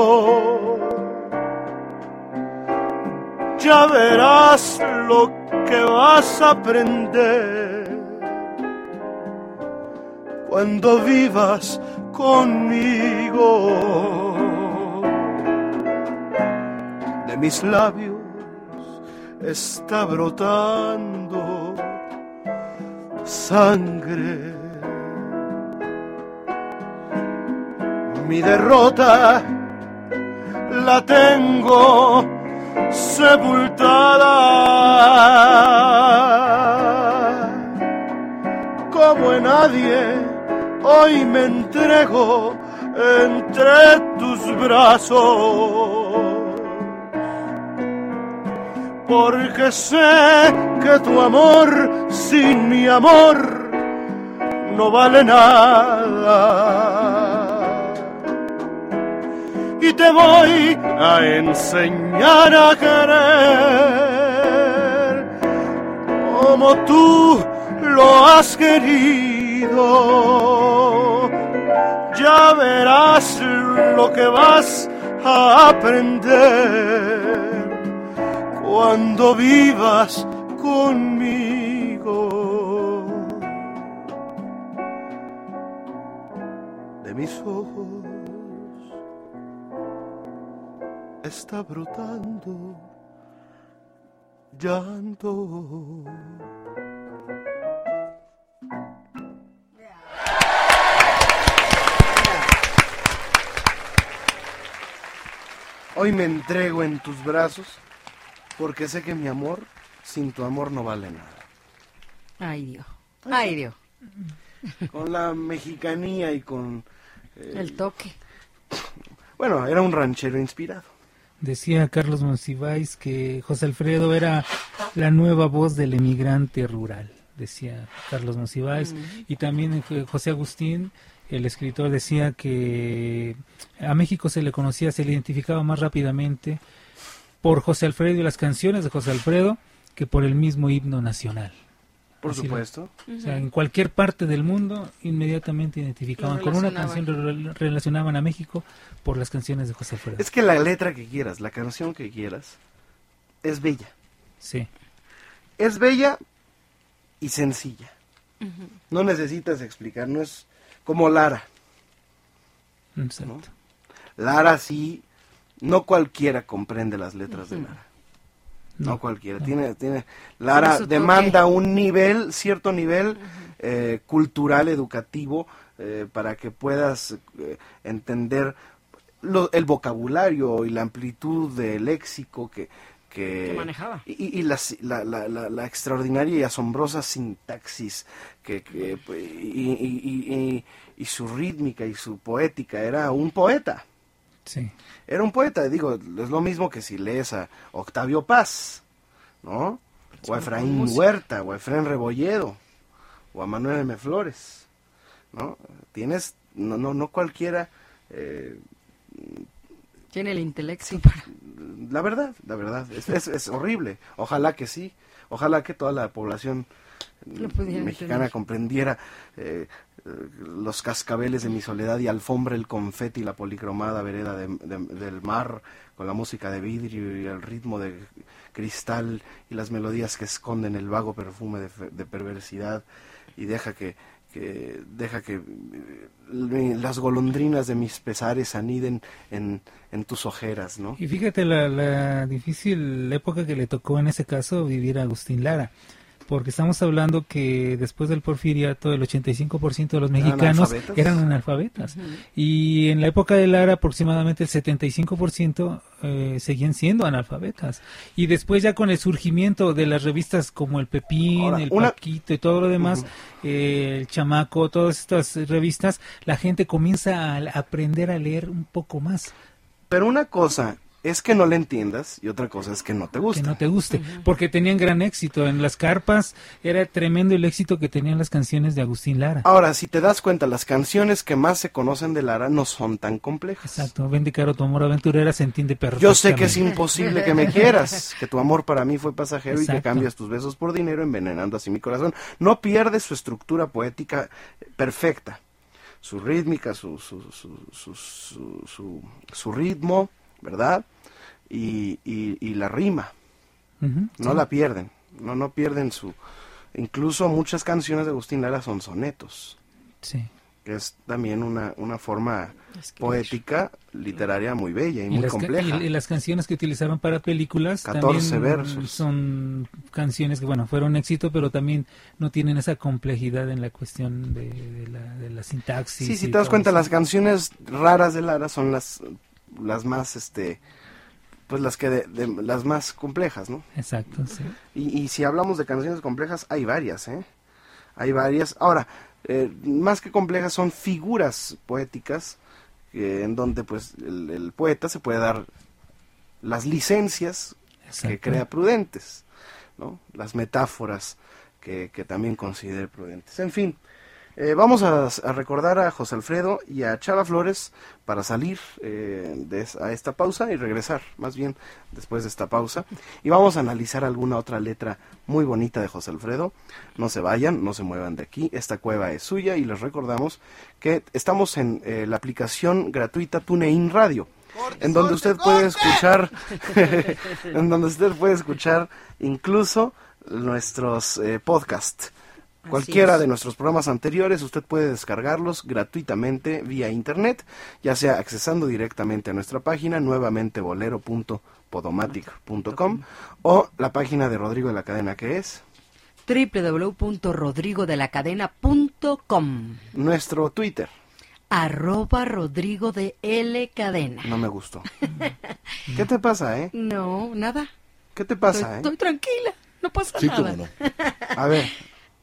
Ya verás lo que vas a aprender cuando vivas conmigo. De mis labios está brotando sangre. Mi derrota la tengo sepultada. Como en nadie, hoy me entrego entre tus brazos. Porque sé que tu amor sin mi amor no vale nada y te voy a enseñar a querer como tú lo has querido. Ya verás lo que vas a aprender cuando vivas conmigo. De mis ojos está brotando llanto. Hoy me entrego en tus brazos porque sé que mi amor sin tu amor no vale nada. Ay Dios, ay Dios. Con la mexicanía y con... eh, El toque. Bueno, era un ranchero inspirado. Decía Carlos Monsiváis que José Alfredo era la nueva voz del emigrante rural, decía Carlos Monsiváis. Mm. Y también eh, José Agustín, el escritor, decía que a México se le conocía, se le identificaba más rápidamente por José Alfredo y las canciones de José Alfredo que por el mismo himno nacional. Por Así lo- supuesto. o sea, en cualquier parte del mundo inmediatamente identificaban con una canción, re- relacionaban a México por las canciones de José Alfredo. Es que la letra que quieras, la canción que quieras, es bella. Sí. Es bella y sencilla. No necesitas explicar, no es como Lara. Exacto. Lara sí, no cualquiera comprende las letras de. Lara. No, No, cualquiera. no. Tiene, tiene, Lara demanda un nivel, cierto nivel eh, cultural, educativo, eh, para que puedas eh, entender lo- el vocabulario y la amplitud del léxico que, que, Que manejaba. y, y la, la, la, la- la extraordinaria y asombrosa sintaxis que, que, y, y- y- y- y su rítmica y su poética era un poeta Sí. era un poeta, digo, es lo mismo que si lees a Octavio Paz, ¿no? O a Efraín. Huerta, o a Efraín Rebolledo, o a Manuel M. Flores, ¿no? Tienes, no, no, no cualquiera, eh, Tiene el intelecto para... la verdad, la verdad, es, es, es horrible. Ojalá que sí, ojalá que toda la población mexicana comprendiera eh, los cascabeles de mi soledad y alfombra el confeti y la policromada vereda de- de- del mar con la música de vidrio y el ritmo de cristal y las melodías que esconden el vago perfume de, de perversidad y deja que, que deja que eh, las golondrinas de mis pesares aniden en, en tus ojeras, ¿no? Y fíjate la, la difícil época que le tocó en ese caso vivir a Agustín Lara, porque estamos hablando que después del porfiriato el 85% de los mexicanos eran analfabetas, y en la época de Lara aproximadamente el 75% eh, seguían siendo analfabetas. Y después ya con el surgimiento de las revistas como el Pepín, el Paquito y todo lo demás, eh, el Chamaco, todas estas revistas, la gente comienza a aprender a leer un poco más. Pero una cosa es que no le entiendas y otra cosa es que no te guste. Que no te guste, porque tenían gran éxito. En las carpas era tremendo el éxito que tenían las canciones de Agustín Lara. Ahora, si te das cuenta, las canciones que más se conocen de Lara no son tan complejas. Exacto, Vende caro tu amor aventurera se entiende perfectamente. Yo sé que es imposible que me quieras, que tu amor para mí fue pasajero y que cambias tus besos por dinero envenenando así mi corazón. No pierdes su estructura poética perfecta, su rítmica, su, su, su, su, su ritmo, ¿verdad? Y, y, la rima. no la pierden, no, no pierden su... Incluso muchas canciones de Agustín Lara son sonetos. Sí. Que es también una, una forma poética, literaria muy bella y, muy compleja. Y, las canciones que utilizaron para películas 14 versos. son canciones que, bueno, fueron éxito, pero también no tienen esa complejidad en la cuestión de, la, de la sintaxis. Sí, si te das cuenta, las canciones raras de Lara son las, las más, este pues las que de, las más complejas, ¿no? Exacto, sí. Y, y, si hablamos de canciones complejas, hay varias, ¿eh? Hay varias. Ahora, eh, más que complejas son figuras poéticas en donde pues el, poeta se puede dar las licencias que crea prudentes, ¿no? Las metáforas que, que también considere prudentes. En fin, eh, vamos a, recordar a José Alfredo y a Chava Flores para salir eh, de, a esta pausa y regresar, más bien después de esta pausa. Y vamos a analizar alguna otra letra muy bonita de José Alfredo. No se vayan, no se muevan de aquí. Esta cueva es suya y les recordamos que estamos en eh, la aplicación gratuita TuneIn Radio. En donde usted puede escuchar, en donde usted puede escuchar incluso nuestros podcasts Cualquiera de nuestros programas anteriores usted puede descargarlos gratuitamente vía internet, ya sea accesando directamente a nuestra página nuevamente bolero.podomatic.com o la página de Rodrigo de la Cadena que es www.rodrigodelacadena.com Nuestro Twitter arroba Rodrigo de L Cadena. No me gustó. ¿Qué te pasa, eh? No, nada. ¿Qué te pasa, estoy, eh? Estoy tranquila, no pasa nada. A ver,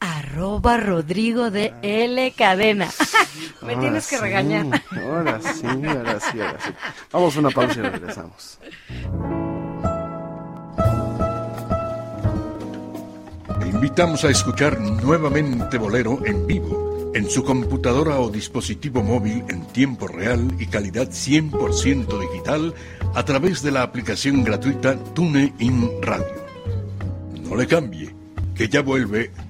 arroba Rodrigo de L Cadena. Me tienes que regañar. Ahora sí, ahora sí, ahora sí. Vamos a una pausa y regresamos. Te invitamos a escuchar nuevamente Bolero en vivo, en su computadora o dispositivo móvil en tiempo real y calidad 100% digital a través de la aplicación gratuita TuneIn Radio. No le cambie, que ya vuelve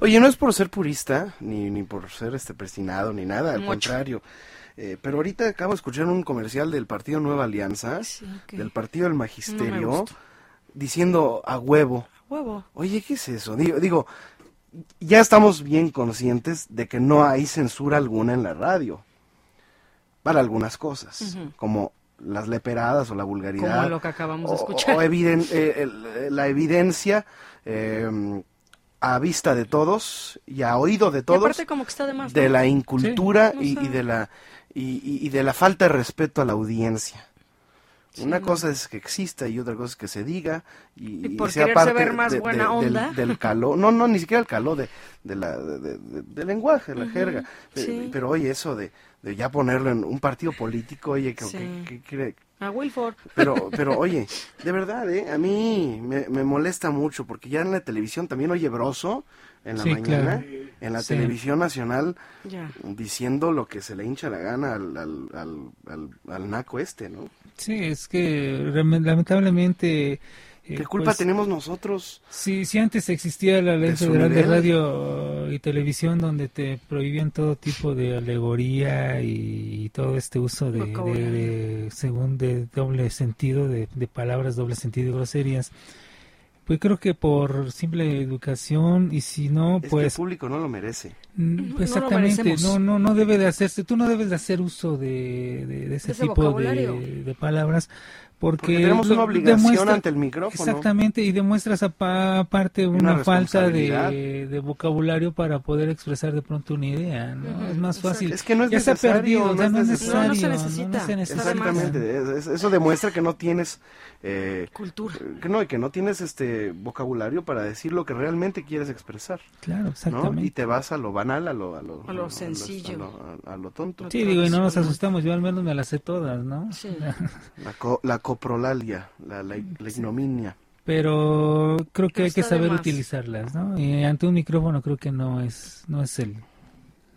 Oye, no es por ser purista, ni, ni por ser este prestinado, ni nada, al contrario. Eh, pero ahorita acabo de escuchar un comercial del Partido Nueva Alianza, del Partido del Magisterio, diciendo a huevo. huevo. Oye, ¿qué es eso? Digo, digo, ya estamos bien conscientes de que no hay censura alguna en la radio. Para algunas cosas, como las leperadas o la vulgaridad. Como lo que acabamos de escuchar. O, eh, la evidencia eh, a vista de todos y a oído de todos de, la incultura y, de la y, de la falta de respeto a la audiencia. Una cosa es que exista y otra cosa es que se diga y, sea parte ver más buena onda? Del, calor, no, no, ni siquiera el calor de, de la, del lenguaje, la jerga. Eh, pero oye, eso de, ya ponerlo en un partido político, oye, que, que, a Wilford. Pero, pero oye, de verdad, ¿eh? a mí me, molesta mucho porque ya en la televisión también oye Broso en la mañana, en la televisión nacional, diciendo lo que se le hincha la gana al, al, al, naco este, ¿no? Sí, es que lamentablemente ¿Qué eh, culpa pues, tenemos nosotros? Sí, si antes existía la ley federal de radio y televisión donde te prohibían todo tipo de alegoría y, todo este uso de, de, según de doble sentido, de, de palabras doble sentido y groserías. Pues creo que por simple educación y si no, pues... el público no lo merece. Mm, exactamente, no, no, no debe de hacerse, tú no debes de hacer uso de, de, ese, tipo de, de, palabras porque, tenemos una obligación ante el micrófono. Exactamente, y demuestras aparte una, falta de, vocabulario para poder expresar de pronto una idea, ¿no? Es más fácil. Es que no es ya necesario, no, es necesario. No, se necesita. Exactamente, eso demuestra que no tienes... Eh, Cultura. Que no, y que no tienes este vocabulario para decir lo que realmente quieres expresar. Claro, exactamente. Y te vas a lo banal, a lo... A lo, a lo sencillo. A lo, tonto. Sí, digo, y no nos asustamos, yo al menos me las sé todas, ¿no? Sí. la coprolalia, la, la, ignominia. Pero creo que hay que saber utilizarlas, ¿no? Y ante un micrófono creo que no es no es el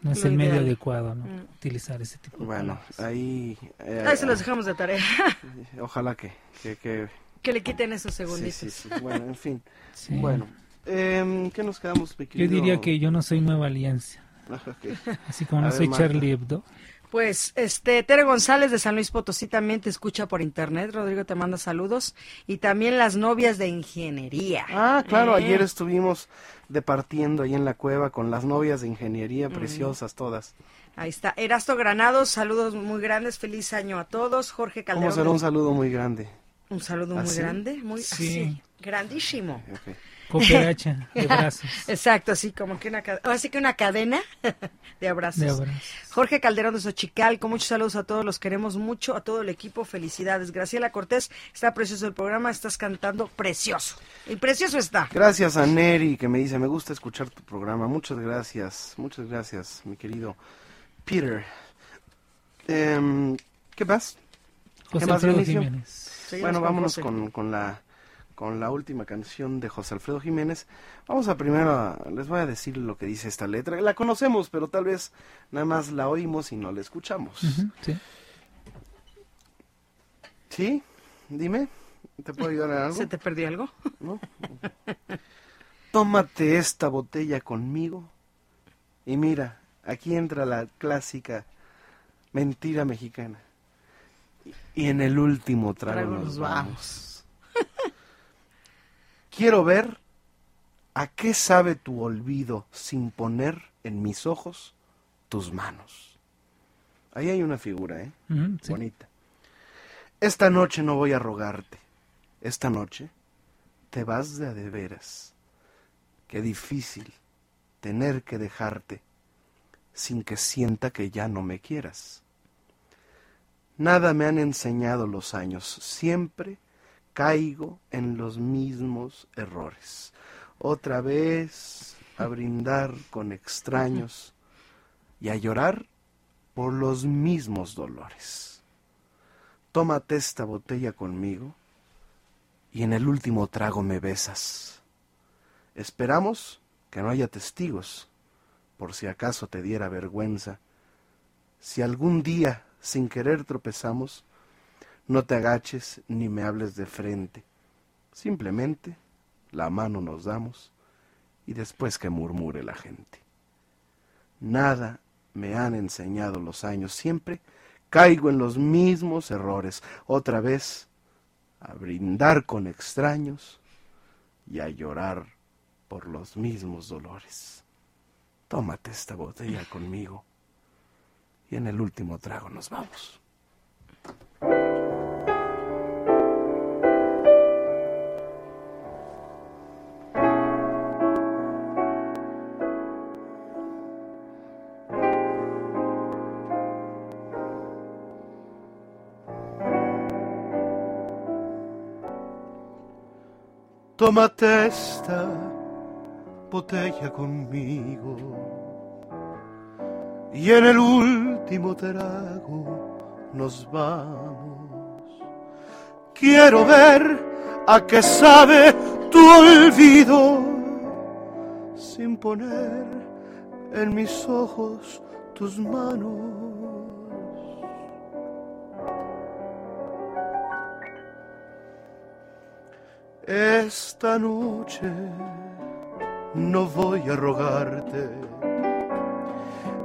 no es el medio adecuado, ¿no? Mm. Utilizar ese tipo de Bueno, ahí... Eh, ahí se los dejamos de tarea. Ojalá que... Que, que... le quiten esos segunditos. Sí, sí, Bueno, en fin. Bueno, eh, ¿qué nos quedamos, Yo diría que yo no soy Nueva Alianza. Así como no soy Charlie Hebdo. Pues, este, Tere González de San Luis Potosí también te escucha por internet. Rodrigo te manda saludos. Y también las novias de ingeniería. Ah, claro, ¿Eh? ayer estuvimos departiendo ahí en la cueva con las novias de ingeniería, preciosas todas. Ahí está. Erasto Granados, saludos muy grandes. Feliz año a todos. Jorge Calderón. ¿Cómo será un saludo muy grande? Un saludo muy grande, muy sí. grandísimo. Cooperacha de brazos. Exacto, así como que una, así que una cadena de abrazos. Jorge Calderón de Xochical, con muchos saludos a todos, los queremos mucho, a todo el equipo, felicidades. Graciela Cortés, está precioso el programa, estás cantando precioso. Y precioso está. Gracias a Neri que me dice, me gusta escuchar tu programa. Muchas gracias, muchas gracias, mi querido Peter. Em, ¿Qué más? ¿Qué más, Bueno, vámonos con, con la con la última canción de José Alfredo Jiménez. Vamos a primero, les voy a decir lo que dice esta letra. La conocemos, pero tal vez nada más la oímos y no la escuchamos. sí. ¿Sí? Dime, ¿te puedo ayudar en algo? ¿Se te perdió algo? ¿No? Tómate esta botella conmigo y mira, aquí entra la clásica mentira mexicana. Y en el último trago, nos, vamos. Quiero ver a qué sabe tu olvido sin poner en mis ojos tus manos. Ahí hay una figura, ¿eh? Bonita. Esta noche no voy a rogarte. Esta noche te vas de a de veras. Qué difícil tener que dejarte sin que sienta que ya no me quieras. Nada me han enseñado los años. Siempre caigo en los mismos errores. Otra vez a brindar con extraños y a llorar por los mismos dolores. Tómate esta botella conmigo y en el último trago me besas. Esperamos que no haya testigos, por si acaso te diera vergüenza. Si algún día sin querer tropezamos, no te agaches ni me hables de frente. Simplemente la mano nos damos y después que murmure la gente. Nada me han enseñado los años. Siempre caigo en los mismos errores. Otra vez a brindar con extraños y a llorar por los mismos dolores. Tómate esta botella conmigo y en el último trago nos vamos. Tómate esta botella conmigo y en el último trago nos vamos. Quiero ver a qué sabe tu olvido sin poner en mis ojos tus manos Esta noche no voy a rogarte.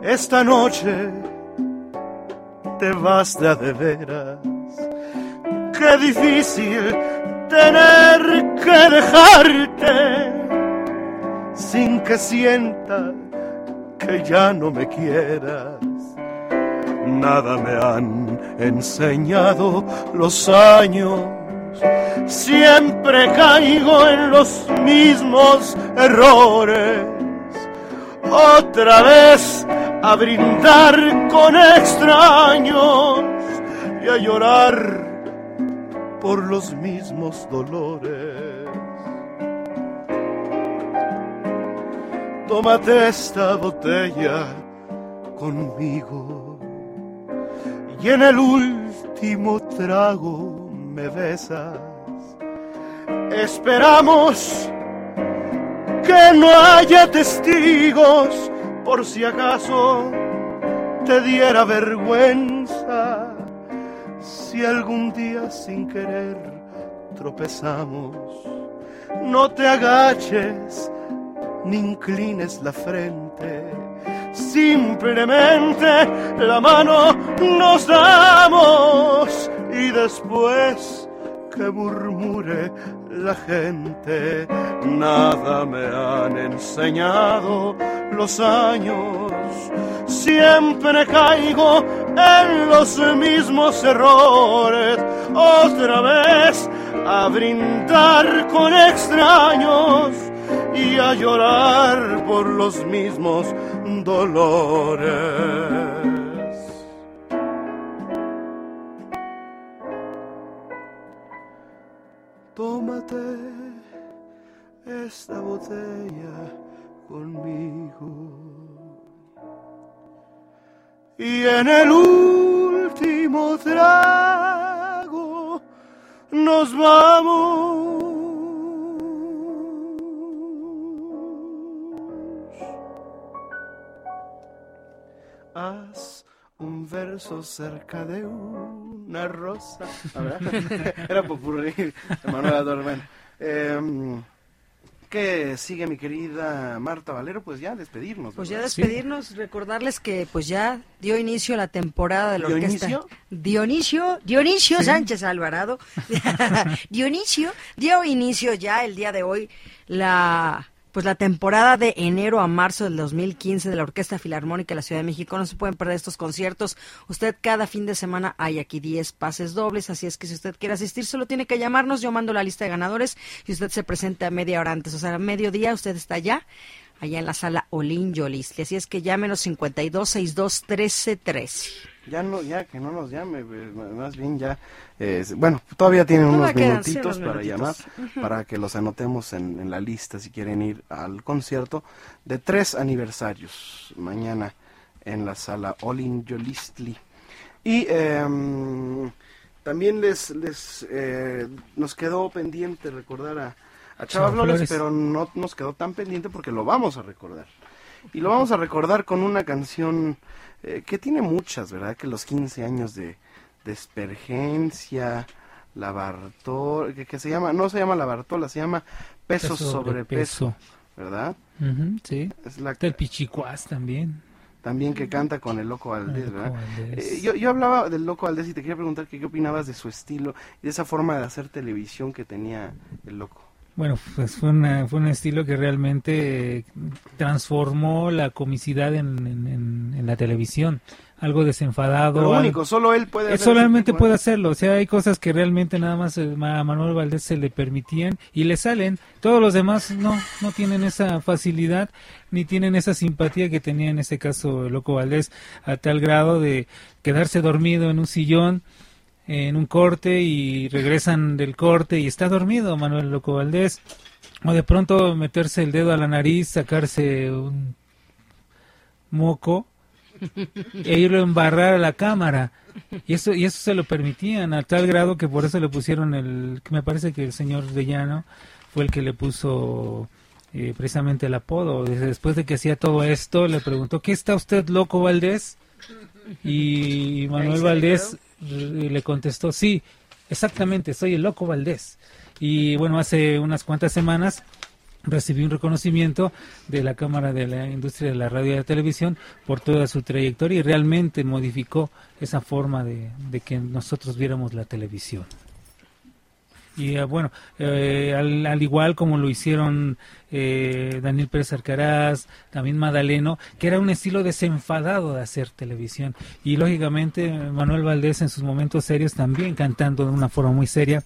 Esta noche te vas de veras. Qué difícil tener que dejarte sin que sienta que ya no me quieras. Nada me han enseñado los años siempre caigo en los mismos errores. Otra vez a brindar con extraños y a llorar por los mismos dolores. Tómate esta botella conmigo y en el último trago me besas. Esperamos que no haya testigos por si acaso te diera vergüenza si algún día sin querer tropezamos. No te agaches ni inclines la frente, simplemente la mano nos damos y después que murmure la gente, nada me han enseñado los años. Siempre caigo en los mismos errores, otra vez a brindar con extraños y a llorar por los mismos dolores. Tómate esta botella conmigo. Y en el último trago nos vamos. Haz un verso cerca de una rosa. Era popurrí de Manuel Adormen. Eh, ¿Qué sigue mi querida Marta Valero? Pues ya despedirnos. Pues ya despedirnos, recordarles que pues ya dio inicio la temporada de la orquesta. Dionisio, Dionisio Sánchez Alvarado. Dionisio dio inicio ya el día de hoy la pues la temporada de enero a marzo del 2015 de la Orquesta Filarmónica de la Ciudad de México. No se pueden perder estos conciertos. Usted cada fin de semana hay aquí 10 pases dobles, así es que si usted quiere asistir solo tiene que llamarnos. Yo mando la lista de ganadores y usted se presenta media hora antes, o sea, a mediodía usted está allá allá en la sala Olin Yolis. Así es que llámenos 52 62 13 13 ya no, ya que no nos llame, más bien ya, eh, bueno, todavía tienen unos minutitos para llamar, para que los anotemos en, la lista si quieren ir al concierto de tres aniversarios mañana en la sala Olin Yolistli. Y em, también les, les eh, nos quedó pendiente recordar a, a Chava Flores, pero no nos quedó tan pendiente porque lo vamos a recordar. Y lo vamos a recordar con una canción eh, que tiene muchas, ¿verdad? Que los 15 años de, de Espergencia, la Bartola, que, se llama, no se llama la Bartola, se llama Peso, sobre peso, ¿verdad? sí. Es la, el Pichicuás también. También que canta con el Loco Valdés, ¿verdad? Eh, yo, yo hablaba del Loco Valdés y te quería preguntar qué opinabas de su estilo y de esa forma de hacer televisión que tenía el Loco. Bueno, pues fue, una, fue un estilo que realmente transformó la comicidad en, en, la televisión. Algo desenfadado. Lo único, solo él puede hacerlo. Solamente puede hacerlo. O sea, hay cosas que realmente nada más a Manuel Valdés se le permitían y le salen. Todos los demás no, no tienen esa facilidad ni tienen esa simpatía que tenía en este caso el Loco Valdés a tal grado de quedarse dormido en un sillón en un corte y regresan del corte y está dormido Manuel Loco Valdés. O de pronto meterse el dedo a la nariz, sacarse un moco e irlo a embarrar a la cámara. Y eso, y eso se lo permitían a tal grado que por eso le pusieron el, que me parece que el señor de Llano fue el que le puso eh, precisamente el apodo. Después de que hacía todo esto, le preguntó, ¿qué está usted loco Valdés? Y Manuel Valdés le contestó, sí, Exactamente, soy el Loco Valdés. Y bueno, hace unas cuantas semanas recibí un reconocimiento de la Cámara de la Industria de la Radio y la Televisión por toda su trayectoria y realmente modificó esa forma de, que nosotros viéramos la televisión. Y eh, bueno, eh, al, igual como lo hicieron eh, Daniel Pérez Arcaraz, también Madaleno, que era un estilo desenfadado de hacer televisión. Y lógicamente Manuel Valdés en sus momentos serios también cantando de una forma muy seria,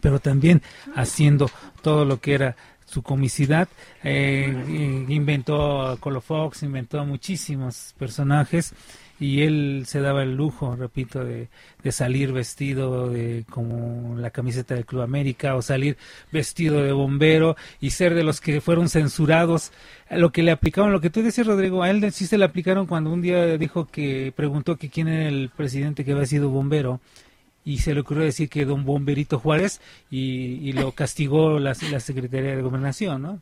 pero también haciendo todo lo que era su comicidad. Eh, inventó a Colofox, inventó muchísimos personajes y él se daba el lujo, repito, de, de, salir vestido de como la camiseta del Club América o salir vestido de bombero y ser de los que fueron censurados. Lo que le aplicaron, lo que tú decías, Rodrigo, a él sí se le aplicaron cuando un día dijo que preguntó que quién era el presidente que había sido bombero y se le ocurrió decir que don Bomberito Juárez y, lo castigó la, la Secretaría de Gobernación, ¿no?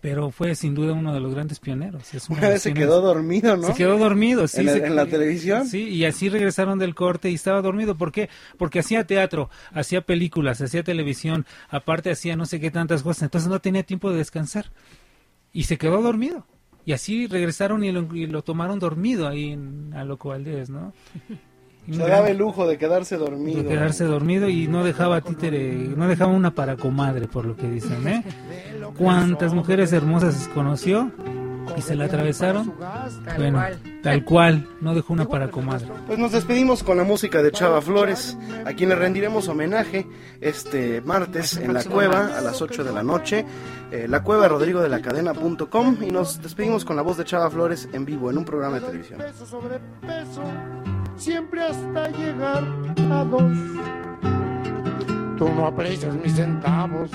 Pero fue sin duda uno de los grandes pioneros. Una vez se quedó dormido, ¿no? Se quedó dormido, sí. ¿En, la, televisión? Sí, y así regresaron del corte y estaba dormido. ¿Por qué? Porque hacía teatro, hacía películas, hacía televisión, aparte hacía no sé qué tantas cosas, entonces no tenía tiempo de descansar. Y se quedó dormido. Y así regresaron y lo, tomaron dormido ahí en, a Loco Valdés, ¿no? Se daba el lujo de quedarse dormido. De quedarse dormido y no dejaba títere, no dejaba una para comadre, por lo que dicen, ¿eh? ¿Cuántas mujeres hermosas conoció? y se la atravesaron. Bueno, tal cual, no dejó una para comadre. Pues nos despedimos con la música de Chava Flores, a quien le rendiremos homenaje este martes en la cueva a las 8 de la noche, eh, la cueva rodrigo de la cadena.com y nos despedimos con la voz de Chava Flores en vivo en un programa de televisión siempre hasta llegar a dos. Tú no aprecias mis centavos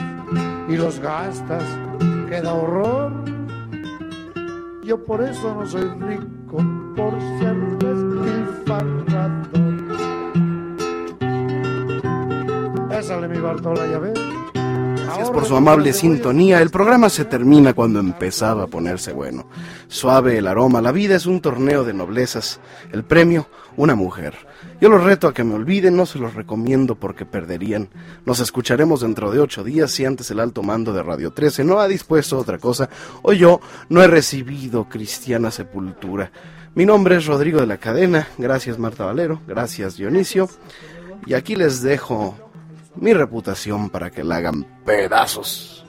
y los gastas, queda horror. Yo por eso no soy rico, por ser despilfarrador. Pésale mi Bartola, ya. Gracias por su amable sintonía. El programa se termina cuando empezaba a ponerse bueno. Suave el aroma. La vida es un torneo de noblezas. El premio, una mujer. Yo los reto a que me olviden, no se los recomiendo porque perderían. Nos escucharemos dentro de ocho días si antes el alto mando de Radio 13 no ha dispuesto otra cosa o yo no he recibido cristiana sepultura. Mi nombre es Rodrigo de la Cadena. Gracias Marta Valero. Gracias Dionisio. Y aquí les dejo mi reputación para que la hagan pedazos.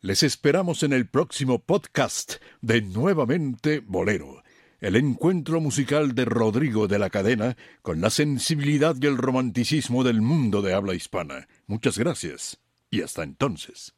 Les esperamos en el próximo podcast de Nuevamente Bolero, el encuentro musical de Rodrigo de la Cadena con la sensibilidad y el romanticismo del mundo de habla hispana. Muchas gracias y hasta entonces.